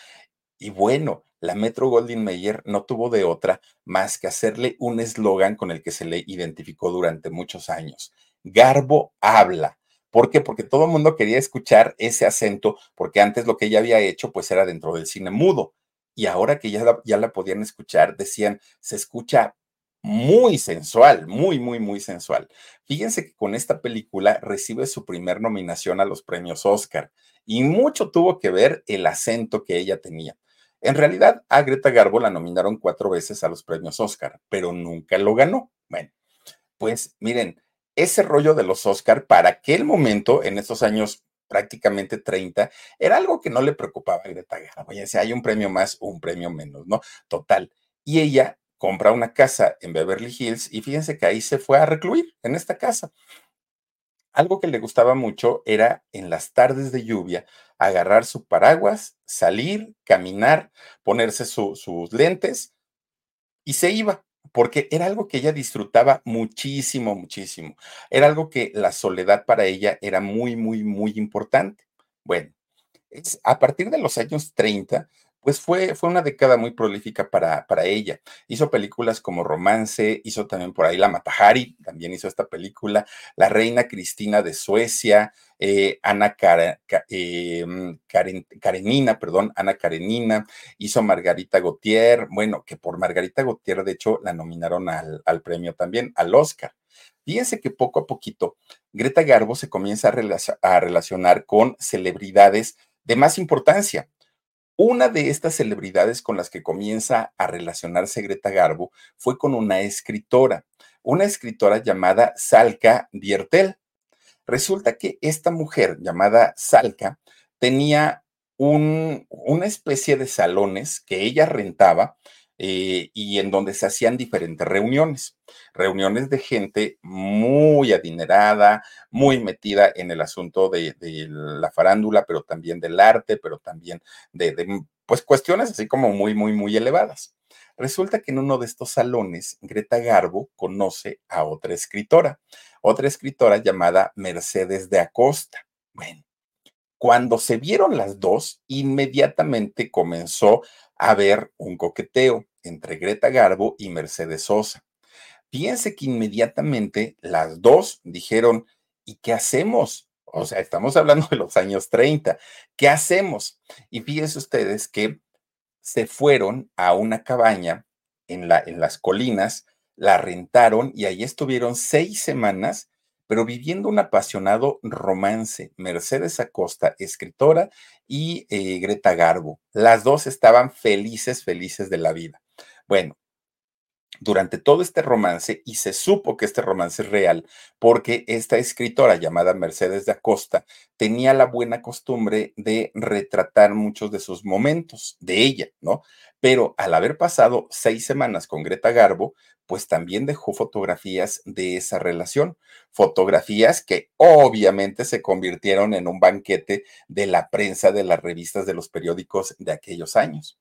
Y bueno, la Metro Goldwyn Mayer no tuvo de otra más que hacerle un eslogan con el que se le identificó durante muchos años. Garbo habla. ¿Por qué? Porque todo el mundo quería escuchar ese acento, porque antes lo que ella había hecho pues era dentro del cine mudo. Y ahora que ya la, ya la podían escuchar, decían, se escucha muy sensual, muy, muy, muy sensual. Fíjense que con esta película recibe su primer nominación a los premios Oscar y mucho tuvo que ver el acento que ella tenía. En realidad, a Greta Garbo la nominaron cuatro veces a los premios Oscar, pero nunca lo ganó. Bueno, pues miren, ese rollo de los Oscar para aquel momento, en esos años prácticamente 30, era algo que no le preocupaba a Greta Garbo. Sea, hay un premio más, un premio menos, ¿no? Total. Y ella compra una casa en Beverly Hills y fíjense que ahí se fue a recluir en esta casa. Algo que le gustaba mucho era en las tardes de lluvia agarrar su paraguas, salir, caminar, ponerse sus lentes y se iba porque era algo que ella disfrutaba muchísimo, muchísimo. Era algo que la soledad para ella era muy, muy, muy importante. Bueno, es, a partir de los años 30, pues fue, fue una década muy prolífica para, para ella. Hizo películas como Romance, hizo también por ahí La Matahari, también hizo esta película, La Reina Cristina de Suecia, eh, Ana eh, Karenina, perdón, Ana Karenina, hizo Margarita Gautier, bueno, que por Margarita Gautier, de hecho, la nominaron al, al premio también, al Oscar. Fíjense que poco a poquito Greta Garbo se comienza a relacionar con celebridades de más importancia. Una de estas celebridades con las que comienza a relacionarse Greta Garbo fue con una escritora, una escritora llamada Salka Diertel. Resulta que esta mujer llamada Salka tenía un, una especie de salones que ella rentaba eh, y en donde se hacían diferentes reuniones, reuniones de gente muy adinerada, muy metida en el asunto de, la farándula, pero también del arte, pero también de, de, pues cuestiones así como muy, muy, muy elevadas. Resulta que en uno de estos salones, Greta Garbo conoce a otra escritora, otra escritora llamada Mercedes de Acosta. Bueno, cuando se vieron las dos, inmediatamente comenzó a haber un coqueteo entre Greta Garbo y Mercedes Sosa. Fíjense que inmediatamente las dos dijeron, ¿y qué hacemos? O sea, estamos hablando de los años 30. ¿Qué hacemos? Y fíjense ustedes que se fueron a una cabaña en, en las colinas, la rentaron y ahí estuvieron seis semanas pero viviendo un apasionado romance. Mercedes Acosta, escritora, y eh, Greta Garbo. Las dos estaban felices, felices de la vida. Bueno, durante todo este romance, y se supo que este romance es real, porque esta escritora llamada Mercedes de Acosta tenía la buena costumbre de retratar muchos de sus momentos de ella, ¿no? Pero al haber pasado seis semanas con Greta Garbo, pues también dejó fotografías de esa relación, fotografías que obviamente se convirtieron en un banquete de la prensa, de las revistas, de los periódicos de aquellos años.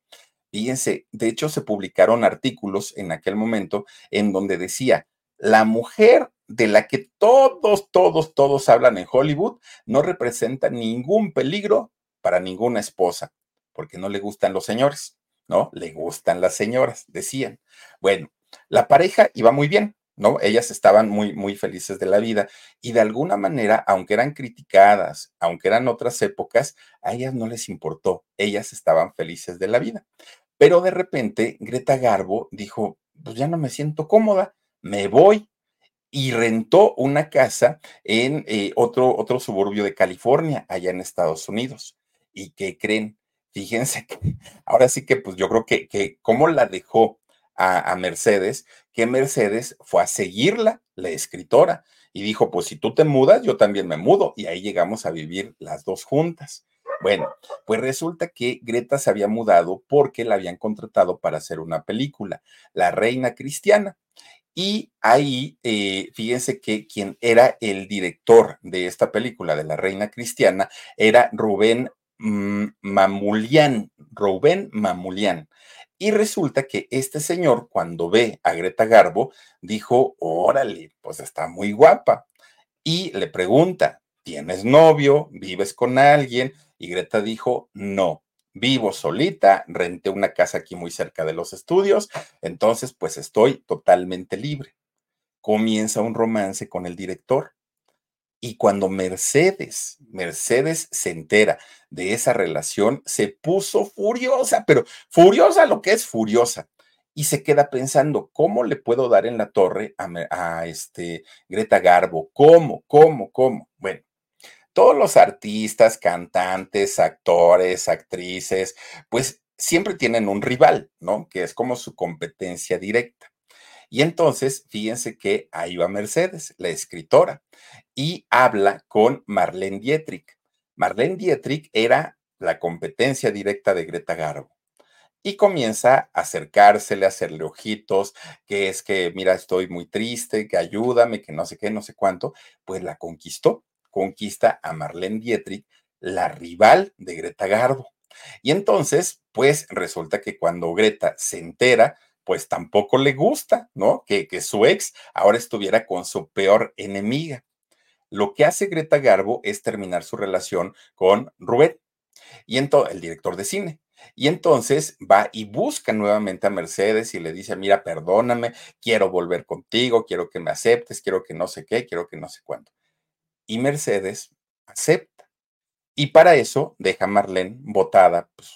Fíjense, de hecho se publicaron artículos en aquel momento en donde decía, la mujer de la que todos, todos, todos hablan en Hollywood no representa ningún peligro para ninguna esposa, porque no le gustan los señores, ¿no? Le gustan las señoras, decían. Bueno, la pareja iba muy bien, ¿no? Ellas estaban muy, muy felices de la vida y de alguna manera, aunque eran criticadas, aunque eran otras épocas, a ellas no les importó, ellas estaban felices de la vida. Pero de repente Greta Garbo dijo, pues ya no me siento cómoda, me voy y rentó una casa en eh, otro, otro suburbio de California, allá en Estados Unidos. ¿Y qué creen? Fíjense que ahora sí que, pues yo creo que, que cómo la dejó a, a, Mercedes, que Mercedes fue a seguirla, la escritora, y dijo, pues si tú te mudas, yo también me mudo, y ahí llegamos a vivir las dos juntas. Bueno, pues resulta que Greta se había mudado porque la habían contratado para hacer una película, La Reina Cristiana. Y ahí, eh, fíjense que quien era el director de esta película de La Reina Cristiana era Rubén mm, Mamulian, Rubén Mamulian. Y resulta que este señor, cuando ve a Greta Garbo, dijo, órale, pues está muy guapa. Y le pregunta, ¿tienes novio? ¿Vives con alguien? Y Greta dijo, no, vivo solita, renté una casa aquí muy cerca de los estudios, entonces pues estoy totalmente libre. Comienza un romance con el director. Y cuando Mercedes, Mercedes se entera de esa relación, se puso furiosa, pero furiosa lo que es furiosa. Y se queda pensando, ¿cómo le puedo dar en la torre a, a este Greta Garbo? ¿Cómo? ¿Cómo? ¿Cómo? Bueno, todos los artistas, cantantes, actores, actrices, pues siempre tienen un rival, ¿no? Que es como su competencia directa. Y entonces, fíjense que ahí va Mercedes, la escritora, y habla con Marlene Dietrich. Marlene Dietrich era la competencia directa de Greta Garbo. Y comienza a acercársele, a hacerle ojitos, que es que, mira, estoy muy triste, que ayúdame, que no sé qué, no sé cuánto. Pues la conquistó conquista a Marlene Dietrich, la rival de Greta Garbo. Y entonces, pues resulta que cuando Greta se entera pues tampoco le gusta, ¿no? Que, que su ex ahora estuviera con su peor enemiga. Lo que hace Greta Garbo es terminar su relación con Rubén, y el director de cine. Y entonces va y busca nuevamente a Mercedes y le dice, mira, perdóname, quiero volver contigo, quiero que me aceptes, quiero que no sé qué, quiero que no sé cuánto. Y Mercedes acepta. Y para eso deja a Marlene botada, pues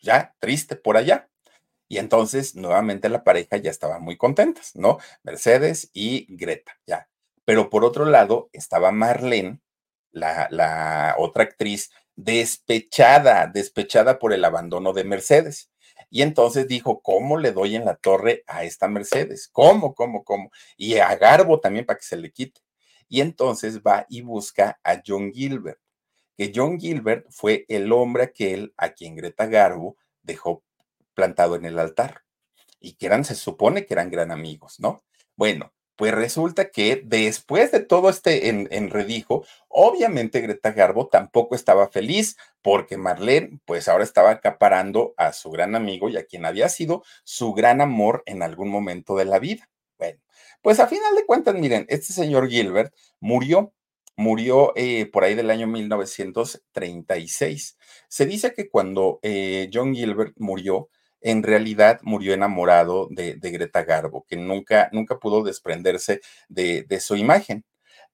ya triste por allá. Y entonces nuevamente la pareja ya estaba muy contentas, ¿no? Mercedes y Greta, ya. Pero por otro lado estaba Marlene, la, la otra actriz despechada, despechada por el abandono de Mercedes. Y entonces dijo, ¿cómo le doy en la torre a esta Mercedes? ¿Cómo, cómo, cómo? Y a Garbo también para que se le quite. Y entonces va y busca a John Gilbert, que John Gilbert fue el hombre aquel a quien Greta Garbo dejó plantado en el altar y que eran, se supone que eran gran amigos, ¿no? Bueno, pues resulta que después de todo este enredijo, obviamente Greta Garbo tampoco estaba feliz porque Marlene, pues ahora estaba acaparando a su gran amigo y a quien había sido su gran amor en algún momento de la vida. Bueno, pues a final de cuentas, miren, este señor Gilbert murió murió eh, por ahí del año 1936. Se dice que cuando eh, John Gilbert murió, en realidad murió enamorado de, Greta Garbo, que nunca, nunca pudo desprenderse de, de su imagen.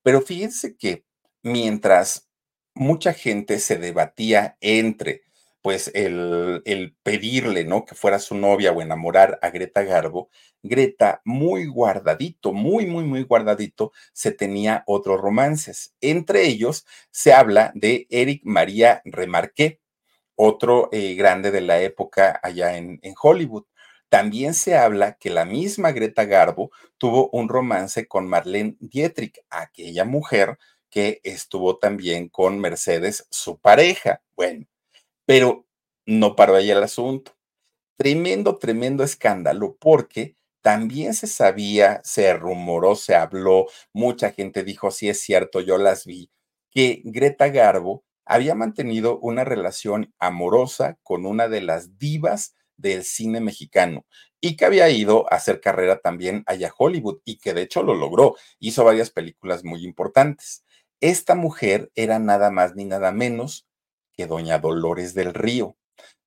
Pero fíjense que mientras mucha gente se debatía entre pues el, el, pedirle, ¿no? Que fuera su novia o enamorar a Greta Garbo, Greta, muy guardadito, muy, muy, muy guardadito, se tenía otros romances. Entre ellos se habla de Eric María Remarqué, otro eh, grande de la época allá en, en Hollywood. También se habla que la misma Greta Garbo tuvo un romance con Marlene Dietrich, aquella mujer que estuvo también con Mercedes, su pareja. Bueno, pero no paró ahí el asunto. Tremendo, tremendo escándalo, porque también se sabía, se rumoró, se habló, mucha gente dijo, sí es cierto, yo las vi, que Greta Garbo había mantenido una relación amorosa con una de las divas del cine mexicano y que había ido a hacer carrera también allá a Hollywood y que de hecho lo logró, hizo varias películas muy importantes. Esta mujer era nada más ni nada menos que doña Dolores del Río.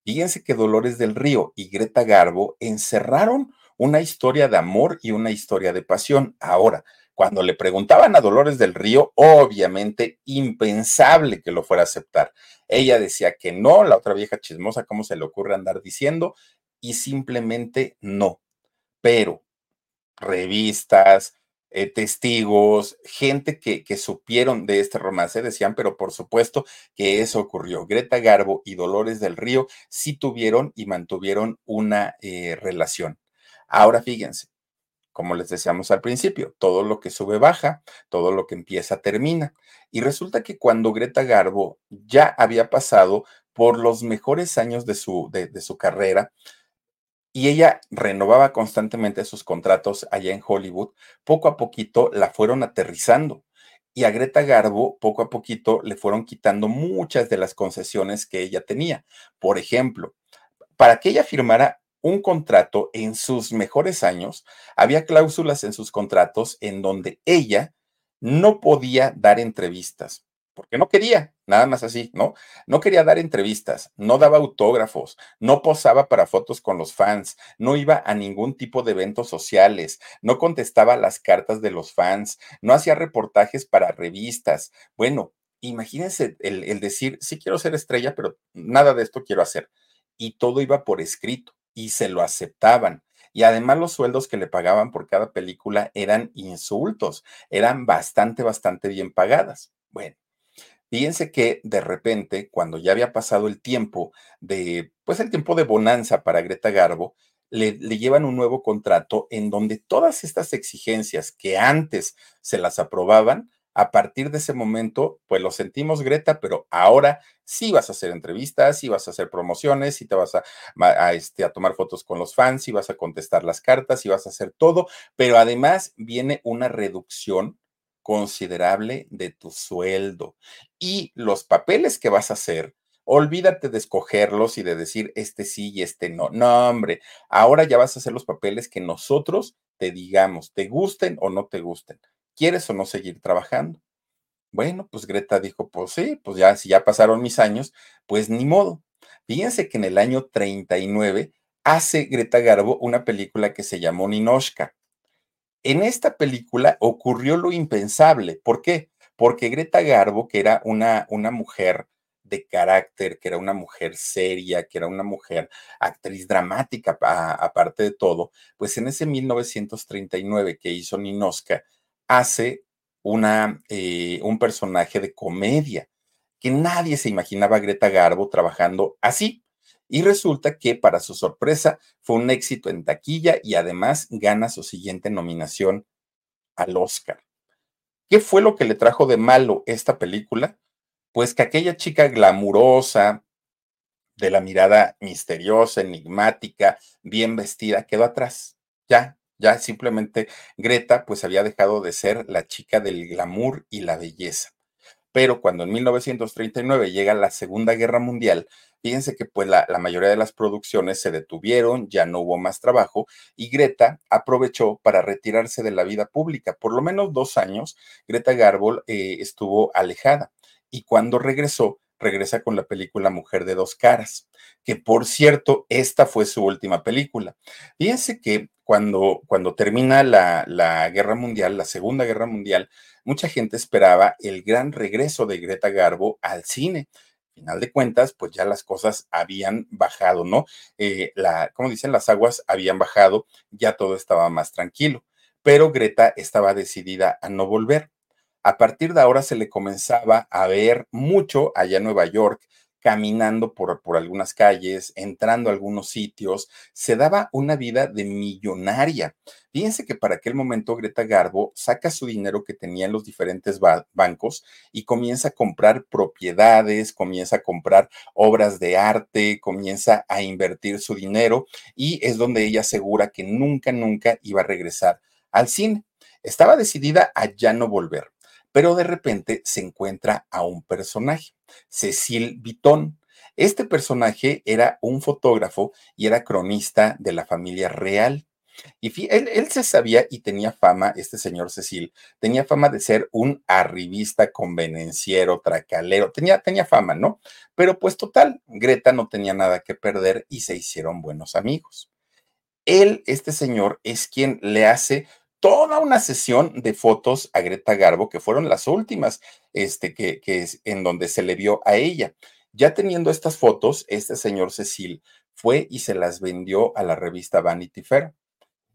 Fíjense que Dolores del Río y Greta Garbo encerraron una historia de amor y una historia de pasión. Ahora, cuando le preguntaban a Dolores del Río, obviamente impensable que lo fuera a aceptar. Ella decía que no, la otra vieja chismosa, ¿cómo se le ocurre andar diciendo? Y simplemente no. Pero revistas, eh, testigos, gente que, que, supieron de este romance, decían, pero por supuesto que eso ocurrió. Greta Garbo y Dolores del Río sí tuvieron y mantuvieron una eh, relación. Ahora fíjense, como les decíamos al principio, todo lo que sube baja, todo lo que empieza termina. Y resulta que cuando Greta Garbo ya había pasado por los mejores años de su, de, su carrera, y ella renovaba constantemente sus contratos allá en Hollywood, poco a poquito la fueron aterrizando. Y a Greta Garbo, poco a poquito, le fueron quitando muchas de las concesiones que ella tenía. Por ejemplo, para que ella firmara un contrato en sus mejores años, había cláusulas en sus contratos en donde ella no podía dar entrevistas, porque no quería, nada más así, ¿no? No quería dar entrevistas, no daba autógrafos, no posaba para fotos con los fans, no iba a ningún tipo de eventos sociales, no contestaba las cartas de los fans, no hacía reportajes para revistas. Bueno, imagínense el, el decir, sí quiero ser estrella, pero nada de esto quiero hacer. Y todo iba por escrito y se lo aceptaban. Y además los sueldos que le pagaban por cada película eran insultos, eran bastante, bastante bien pagadas. Bueno, fíjense que de repente, cuando ya había pasado el tiempo de, pues el tiempo de bonanza para Greta Garbo, le, le, llevan un nuevo contrato en donde todas estas exigencias que antes se las aprobaban, a partir de ese momento, pues lo sentimos, Greta, pero ahora sí vas a hacer entrevistas, sí vas a hacer promociones, sí te vas a, este, a tomar fotos con los fans, sí vas a contestar las cartas, sí vas a hacer todo, pero además viene una reducción considerable de tu sueldo y los papeles que vas a hacer Olvídate de escogerlos y de decir este sí y este no. No, hombre, ahora ya vas a hacer los papeles que nosotros te digamos, te gusten o no te gusten. ¿Quieres o no seguir trabajando? Bueno, pues Greta dijo, pues sí, pues ya, si ya pasaron mis años, pues ni modo. Fíjense que en el año 39 hace Greta Garbo una película que se llamó Ninoshka. En esta película ocurrió lo impensable. ¿Por qué? Porque Greta Garbo, que era una, una mujer de carácter, que era una mujer seria, que era una mujer actriz dramática, aparte de todo, pues en ese 1939 que hizo Ninoska, hace una, eh, un personaje de comedia, que nadie se imaginaba a Greta Garbo trabajando así. Y resulta que, para su sorpresa, fue un éxito en taquilla y además gana su siguiente nominación al Oscar. ¿Qué fue lo que le trajo de malo esta película? Pues que aquella chica glamurosa, de la mirada misteriosa, enigmática, bien vestida, quedó atrás. Ya, ya simplemente Greta pues había dejado de ser la chica del glamour y la belleza. Pero cuando en 1939 llega la Segunda Guerra Mundial, fíjense que pues la, mayoría de las producciones se detuvieron, ya no hubo más trabajo y Greta aprovechó para retirarse de la vida pública. Por lo menos dos años, Greta Garbo eh, estuvo alejada y cuando regresó, regresa con la película Mujer de dos caras, que por cierto, esta fue su última película. Fíjense que cuando, cuando termina la, la Guerra Mundial, la Segunda Guerra Mundial, mucha gente esperaba el gran regreso de Greta Garbo al cine. Final de cuentas, pues ya las cosas habían bajado, ¿no? Eh, la, como dicen, las aguas habían bajado, ya todo estaba más tranquilo, pero Greta estaba decidida a no volver. A partir de ahora se le comenzaba a ver mucho allá en Nueva York, caminando por, por, algunas calles, entrando a algunos sitios, se daba una vida de millonaria. Fíjense que para aquel momento Greta Garbo saca su dinero que tenía en los diferentes bancos y comienza a comprar propiedades, comienza a comprar obras de arte, comienza a invertir su dinero y es donde ella asegura que nunca, nunca iba a regresar al cine. Estaba decidida a ya no volver pero de repente se encuentra a un personaje, Cecil Vitón. Este personaje era un fotógrafo y era cronista de la familia real. Y él, se sabía y tenía fama, este señor Cecil, tenía fama de ser un arribista, convenenciero, tracalero, tenía, tenía fama, ¿no? Pero pues total, Greta no tenía nada que perder y se hicieron buenos amigos. Él, este señor, es quien le hace toda una sesión de fotos a Greta Garbo, que fueron las últimas este, que, es en donde se le vio a ella. Ya teniendo estas fotos, este señor Cecil fue y se las vendió a la revista Vanity Fair.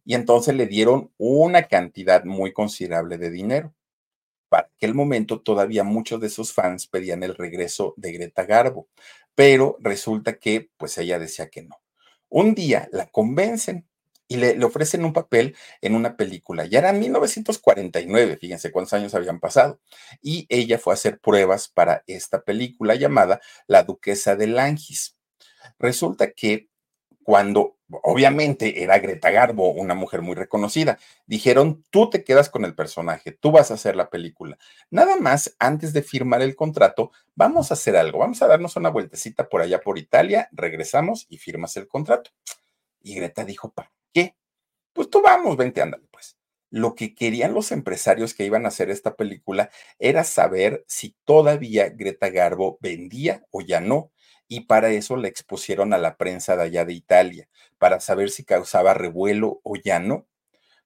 Y entonces le dieron una cantidad muy considerable de dinero. Para aquel momento todavía muchos de sus fans pedían el regreso de Greta Garbo, pero resulta que pues ella decía que no. Un día la convencen y le, ofrecen un papel en una película. Ya era 1949, fíjense cuántos años habían pasado. Y ella fue a hacer pruebas para esta película llamada La Duquesa de Langis. Resulta que cuando obviamente era Greta Garbo, una mujer muy reconocida, dijeron, tú te quedas con el personaje, tú vas a hacer la película. Nada más, antes de firmar el contrato, vamos a hacer algo, vamos a darnos una vueltecita por allá por Italia, regresamos y firmas el contrato. Y Greta dijo, ¿para qué? Pues tú vamos, vente, ándale, pues. Lo que querían los empresarios que iban a hacer esta película era saber si todavía Greta Garbo vendía o ya no. Y para eso la expusieron a la prensa de allá de Italia, para saber si causaba revuelo o ya no.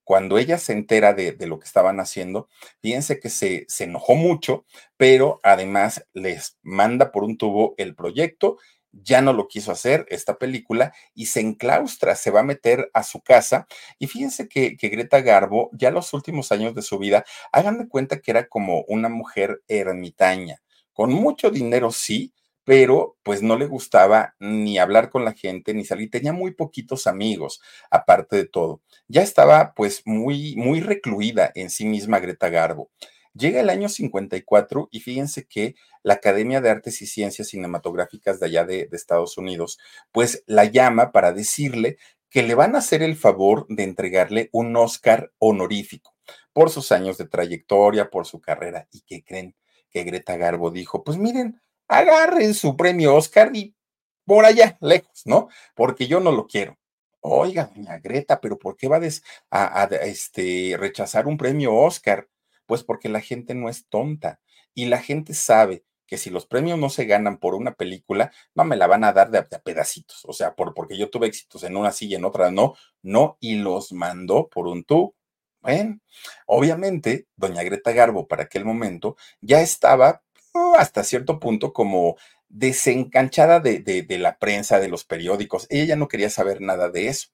Cuando ella se entera de, lo que estaban haciendo, fíjense que se, se enojó mucho, pero además les manda por un tubo el proyecto ya no lo quiso hacer esta película y se enclaustra, se va a meter a su casa. Y fíjense que, Greta Garbo, ya los últimos años de su vida, hagan de cuenta que era como una mujer ermitaña, con mucho dinero, sí, pero pues no le gustaba ni hablar con la gente ni salir, tenía muy poquitos amigos, aparte de todo. Ya estaba pues muy, muy recluida en sí misma Greta Garbo. Llega el año 54 y fíjense que la Academia de Artes y Ciencias Cinematográficas de allá de, Estados Unidos, pues la llama para decirle que le van a hacer el favor de entregarle un Oscar honorífico por sus años de trayectoria, por su carrera. ¿Y qué creen? Que Greta Garbo dijo, pues miren, agarren su premio Oscar y por allá, lejos, ¿no? Porque yo no lo quiero. Oiga, doña Greta, pero ¿por qué va a, este, rechazar un premio Oscar? Pues porque la gente no es tonta y la gente sabe que si los premios no se ganan por una película, no me la van a dar de, pedacitos. O sea, por, porque yo tuve éxitos en una silla, en otra no, no, y los mandó por un tú. Bueno, obviamente, doña Greta Garbo para aquel momento ya estaba oh, hasta cierto punto como desencanchada de, de, la prensa, de los periódicos. Ella ya no quería saber nada de eso.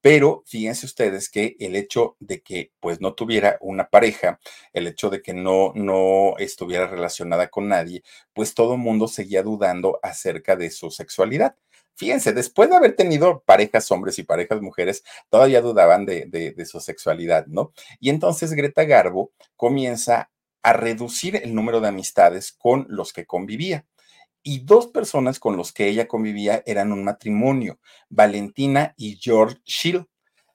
Pero fíjense ustedes que el hecho de que pues no tuviera una pareja, el hecho de que no, no estuviera relacionada con nadie, pues todo el mundo seguía dudando acerca de su sexualidad. Fíjense, después de haber tenido parejas hombres y parejas mujeres, todavía dudaban de, de, su sexualidad, ¿no? Y entonces Greta Garbo comienza a reducir el número de amistades con los que convivía y dos personas con los que ella convivía eran un matrimonio, Valentina y George Schill.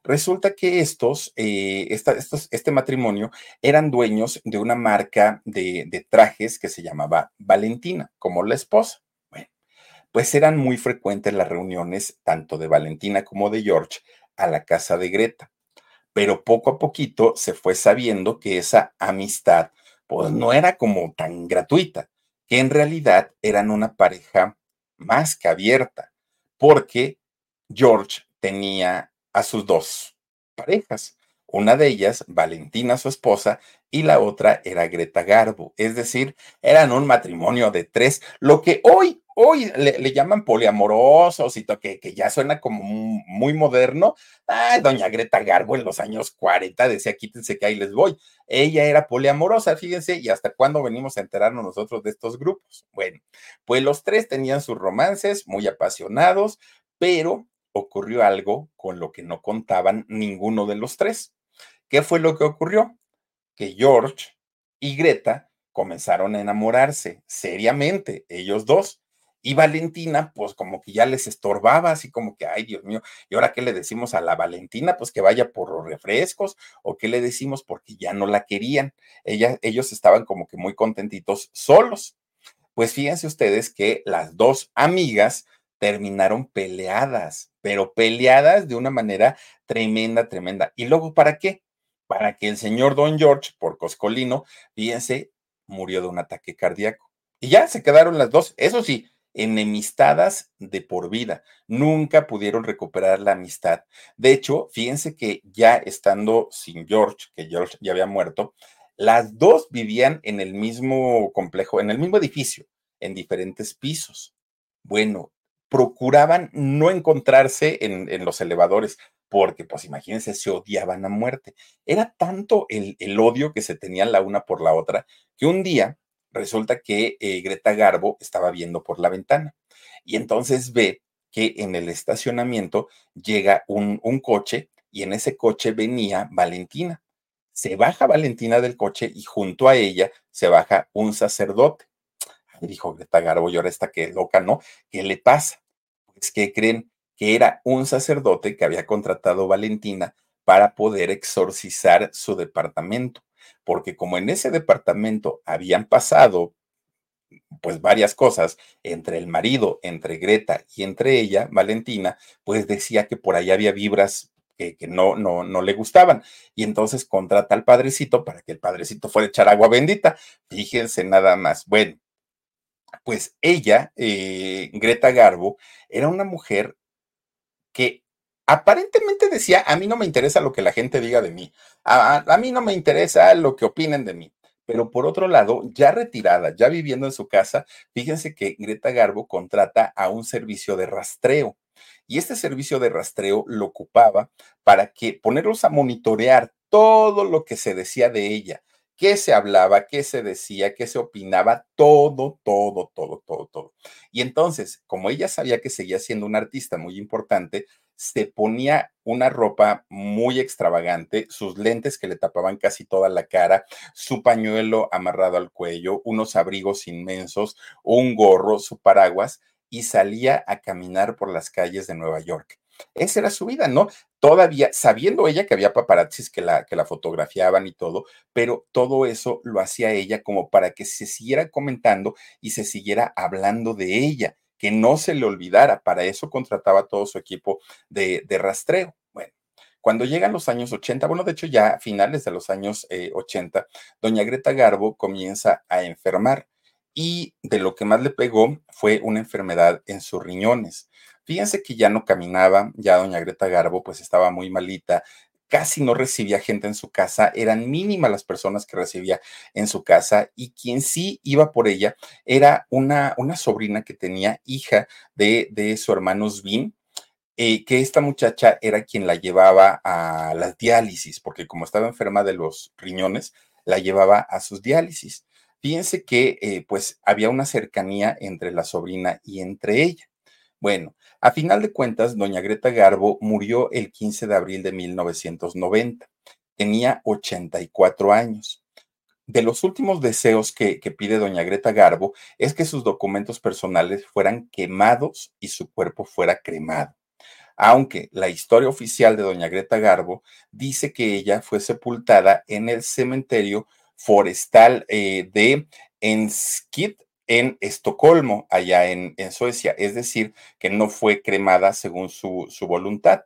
Resulta que estos, eh, este matrimonio eran dueños de una marca de, de trajes que se llamaba Valentina, como la esposa. Bueno, pues eran muy frecuentes las reuniones tanto de Valentina como de George a la casa de Greta. Pero poco a poquito se fue sabiendo que esa amistad pues no era como tan gratuita que en realidad eran una pareja más que abierta, porque George tenía a sus dos parejas. Una de ellas, Valentina, su esposa, y la otra era Greta Garbo. Es decir, eran un matrimonio de tres, lo que hoy hoy le, llaman poliamorosos y que, que ya suena como muy moderno. Ay, doña Greta Garbo en los años 40 decía, quítense que ahí les voy. Ella era poliamorosa, fíjense, y hasta cuándo venimos a enterarnos nosotros de estos grupos. Bueno, pues los tres tenían sus romances muy apasionados, pero ocurrió algo con lo que no contaban ninguno de los tres. ¿Qué fue lo que ocurrió? Que George y Greta comenzaron a enamorarse seriamente, ellos dos y Valentina, pues como que ya les estorbaba, así como que, ay Dios mío, ¿y ahora qué le decimos a la Valentina? Pues que vaya por los refrescos, o qué le decimos porque ya no la querían. Ella, ellos estaban como que muy contentitos solos. Pues fíjense ustedes que las dos amigas terminaron peleadas, pero peleadas de una manera tremenda, tremenda. ¿Y luego para qué? Para que el señor Don George, por Coscolino, fíjense, murió de un ataque cardíaco. Y ya se quedaron las dos. Eso sí, enemistadas de por vida. Nunca pudieron recuperar la amistad. De hecho, fíjense que ya estando sin George, que George ya había muerto, las dos vivían en el mismo complejo, en el mismo edificio, en diferentes pisos. Bueno, procuraban no encontrarse en, los elevadores, porque pues imagínense, se odiaban a muerte. Era tanto el, el odio que se tenían la una por la otra, que un día resulta que eh, Greta Garbo estaba viendo por la ventana y entonces ve que en el estacionamiento llega un, coche y en ese coche venía Valentina. Se baja Valentina del coche y junto a ella se baja un sacerdote. dijo Greta Garbo, y ahora está que loca, ¿no? ¿Qué le pasa? Pues que creen que era un sacerdote que había contratado Valentina para poder exorcizar su departamento porque como en ese departamento habían pasado pues varias cosas entre el marido, entre Greta y entre ella, Valentina, pues decía que por ahí había vibras que, no, no, no le gustaban. Y entonces contrata al padrecito para que el padrecito fuera a echar agua bendita. Fíjense nada más. Bueno, pues ella, eh, Greta Garbo, era una mujer que aparentemente decía, a mí no me interesa lo que la gente diga de mí, a, mí no me interesa lo que opinen de mí. Pero por otro lado, ya retirada, ya viviendo en su casa, fíjense que Greta Garbo contrata a un servicio de rastreo. Y este servicio de rastreo lo ocupaba para que ponerlos a monitorear todo lo que se decía de ella, qué se hablaba, qué se decía, qué se opinaba, todo, todo, todo, todo, todo. Y entonces, como ella sabía que seguía siendo una artista muy importante, se ponía una ropa muy extravagante, sus lentes que le tapaban casi toda la cara, su pañuelo amarrado al cuello, unos abrigos inmensos, un gorro, su paraguas, y salía a caminar por las calles de Nueva York. Esa era su vida, ¿no? Todavía sabiendo ella que había paparazzis que la, que la fotografiaban y todo, pero todo eso lo hacía ella como para que se siguiera comentando y se siguiera hablando de ella, que no se le olvidara. Para eso contrataba todo su equipo de, de rastreo. Bueno, cuando llegan los años 80, bueno, de hecho ya a finales de los años 80, eh, doña Greta Garbo comienza a enfermar y de lo que más le pegó fue una enfermedad en sus riñones. Fíjense que ya no caminaba, ya doña Greta Garbo pues estaba muy malita, casi no recibía gente en su casa, eran mínimas las personas que recibía en su casa y quien sí iba por ella era una, una sobrina que tenía hija de, de su hermano Svin, eh, que esta muchacha era quien la llevaba a las diálisis, porque como estaba enferma de los riñones, la llevaba a sus diálisis. Fíjense que eh, pues había una cercanía entre la sobrina y entre ella. Bueno, a final de cuentas, doña Greta Garbo murió el 15 de abril de 1990. Tenía 84 años. De los últimos deseos que, pide doña Greta Garbo es que sus documentos personales fueran quemados y su cuerpo fuera cremado aunque la historia oficial de doña Greta Garbo dice que ella fue sepultada en el cementerio forestal eh, de Enskid en Estocolmo, allá en, Suecia, es decir, que no fue cremada según su, voluntad.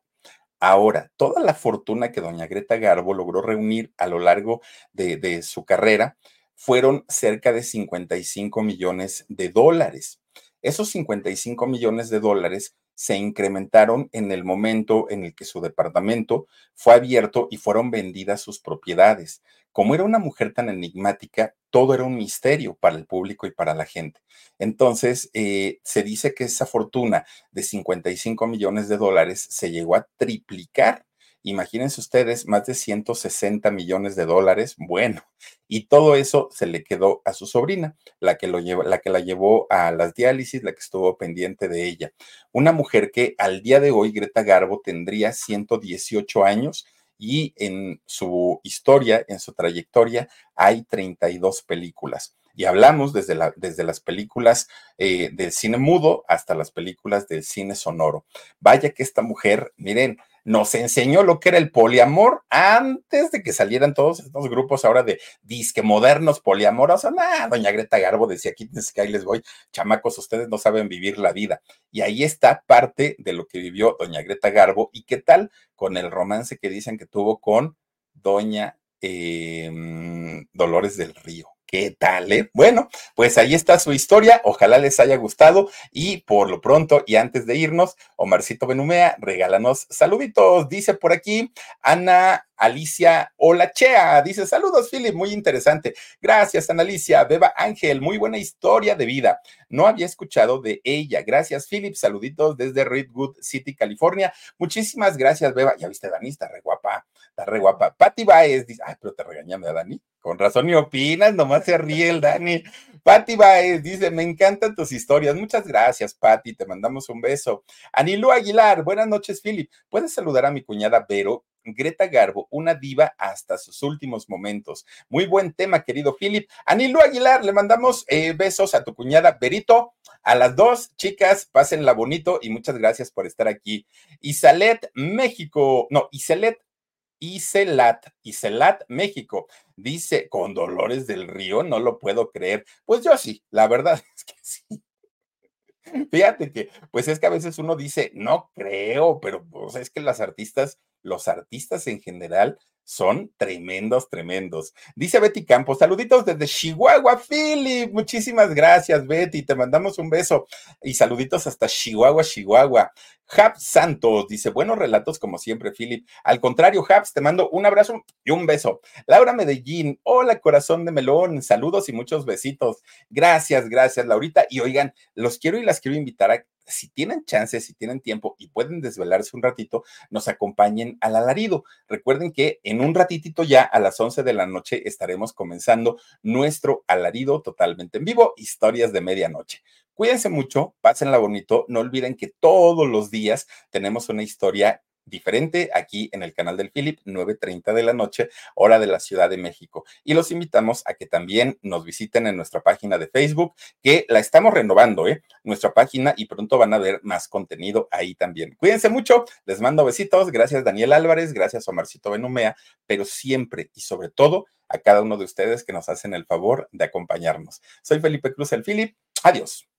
Ahora, toda la fortuna que doña Greta Garbo logró reunir a lo largo de, de, su carrera fueron cerca de 55 millones de dólares. Esos 55 millones de dólares se incrementaron en el momento en el que su departamento fue abierto y fueron vendidas sus propiedades. Como era una mujer tan enigmática, todo era un misterio para el público y para la gente. Entonces, eh, se dice que esa fortuna de 55 millones de dólares se llegó a triplicar Imagínense ustedes, más de 160 millones de dólares. Bueno, y todo eso se le quedó a su sobrina, la que, la que la llevó a las diálisis, la que estuvo pendiente de ella. Una mujer que al día de hoy, Greta Garbo, tendría 118 años y en su historia, en su trayectoria, hay 32 películas. Y hablamos desde, la, desde las películas eh, del cine mudo hasta las películas del cine sonoro. Vaya que esta mujer, miren, nos enseñó lo que era el poliamor antes de que salieran todos estos grupos ahora de disque modernos poliamorosos. Nah, doña Greta Garbo decía, quítense que ahí les voy, chamacos, ustedes no saben vivir la vida. Y ahí está parte de lo que vivió doña Greta Garbo y qué tal con el romance que dicen que tuvo con doña em, Dolores del Río. ¿Qué tal? Eh? Bueno, pues ahí está su historia. Ojalá les haya gustado. Y por lo pronto, y antes de irnos, Omarcito Benumea, regálanos saluditos. Dice por aquí Ana Alicia Olachea. Dice saludos, Philip. Muy interesante. Gracias, Ana Alicia. Beba Ángel, muy buena historia de vida. No había escuchado de ella. Gracias, Philip. Saluditos desde Redwood City, California. Muchísimas gracias, Beba. Ya viste, Dani, está re guapa. Re guapa. Patti Baez dice, ay, pero te regañame a Dani. Con razón ni opinas, nomás se ríe el Dani. Patti Baez dice, me encantan tus historias. Muchas gracias, Patti. Te mandamos un beso. Anilú Aguilar, buenas noches, Philip. ¿Puedes saludar a mi cuñada Vero? Greta Garbo, una diva hasta sus últimos momentos. Muy buen tema, querido Philip. Anilú Aguilar, le mandamos eh, besos a tu cuñada Berito. A las dos chicas, pásenla bonito y muchas gracias por estar aquí. Isalet, México. No, Isalet Iselat, Iselat, México. Dice, con Dolores del Río, no lo puedo creer. Pues yo sí, la verdad es que sí. Fíjate que, pues es que a veces uno dice, no creo, pero pues es que las artistas, los artistas en general, son tremendos, tremendos. Dice Betty Campos, saluditos desde Chihuahua, Philip. Muchísimas gracias, Betty. Te mandamos un beso y saluditos hasta Chihuahua, Chihuahua. Habs Santos dice, buenos relatos como siempre, Philip. Al contrario, Habs, te mando un abrazo y un beso. Laura Medellín, hola corazón de melón, saludos y muchos besitos. Gracias, gracias, Laurita. Y oigan, los quiero y las quiero invitar a si tienen chance, si tienen tiempo y pueden desvelarse un ratito, nos acompañen al alarido. Recuerden que en un ratitito ya a las 11 de la noche estaremos comenzando nuestro alarido totalmente en vivo, historias de medianoche. Cuídense mucho, pásenla bonito, no olviden que todos los días tenemos una historia diferente aquí en el canal del Philip, 9.30 de la noche, hora de la Ciudad de México. Y los invitamos a que también nos visiten en nuestra página de Facebook, que la estamos renovando, ¿eh? Nuestra página y pronto van a ver más contenido ahí también. Cuídense mucho, les mando besitos, gracias Daniel Álvarez, gracias Omarcito Benumea, pero siempre y sobre todo a cada uno de ustedes que nos hacen el favor de acompañarnos. Soy Felipe Cruz, el Philip. Adiós.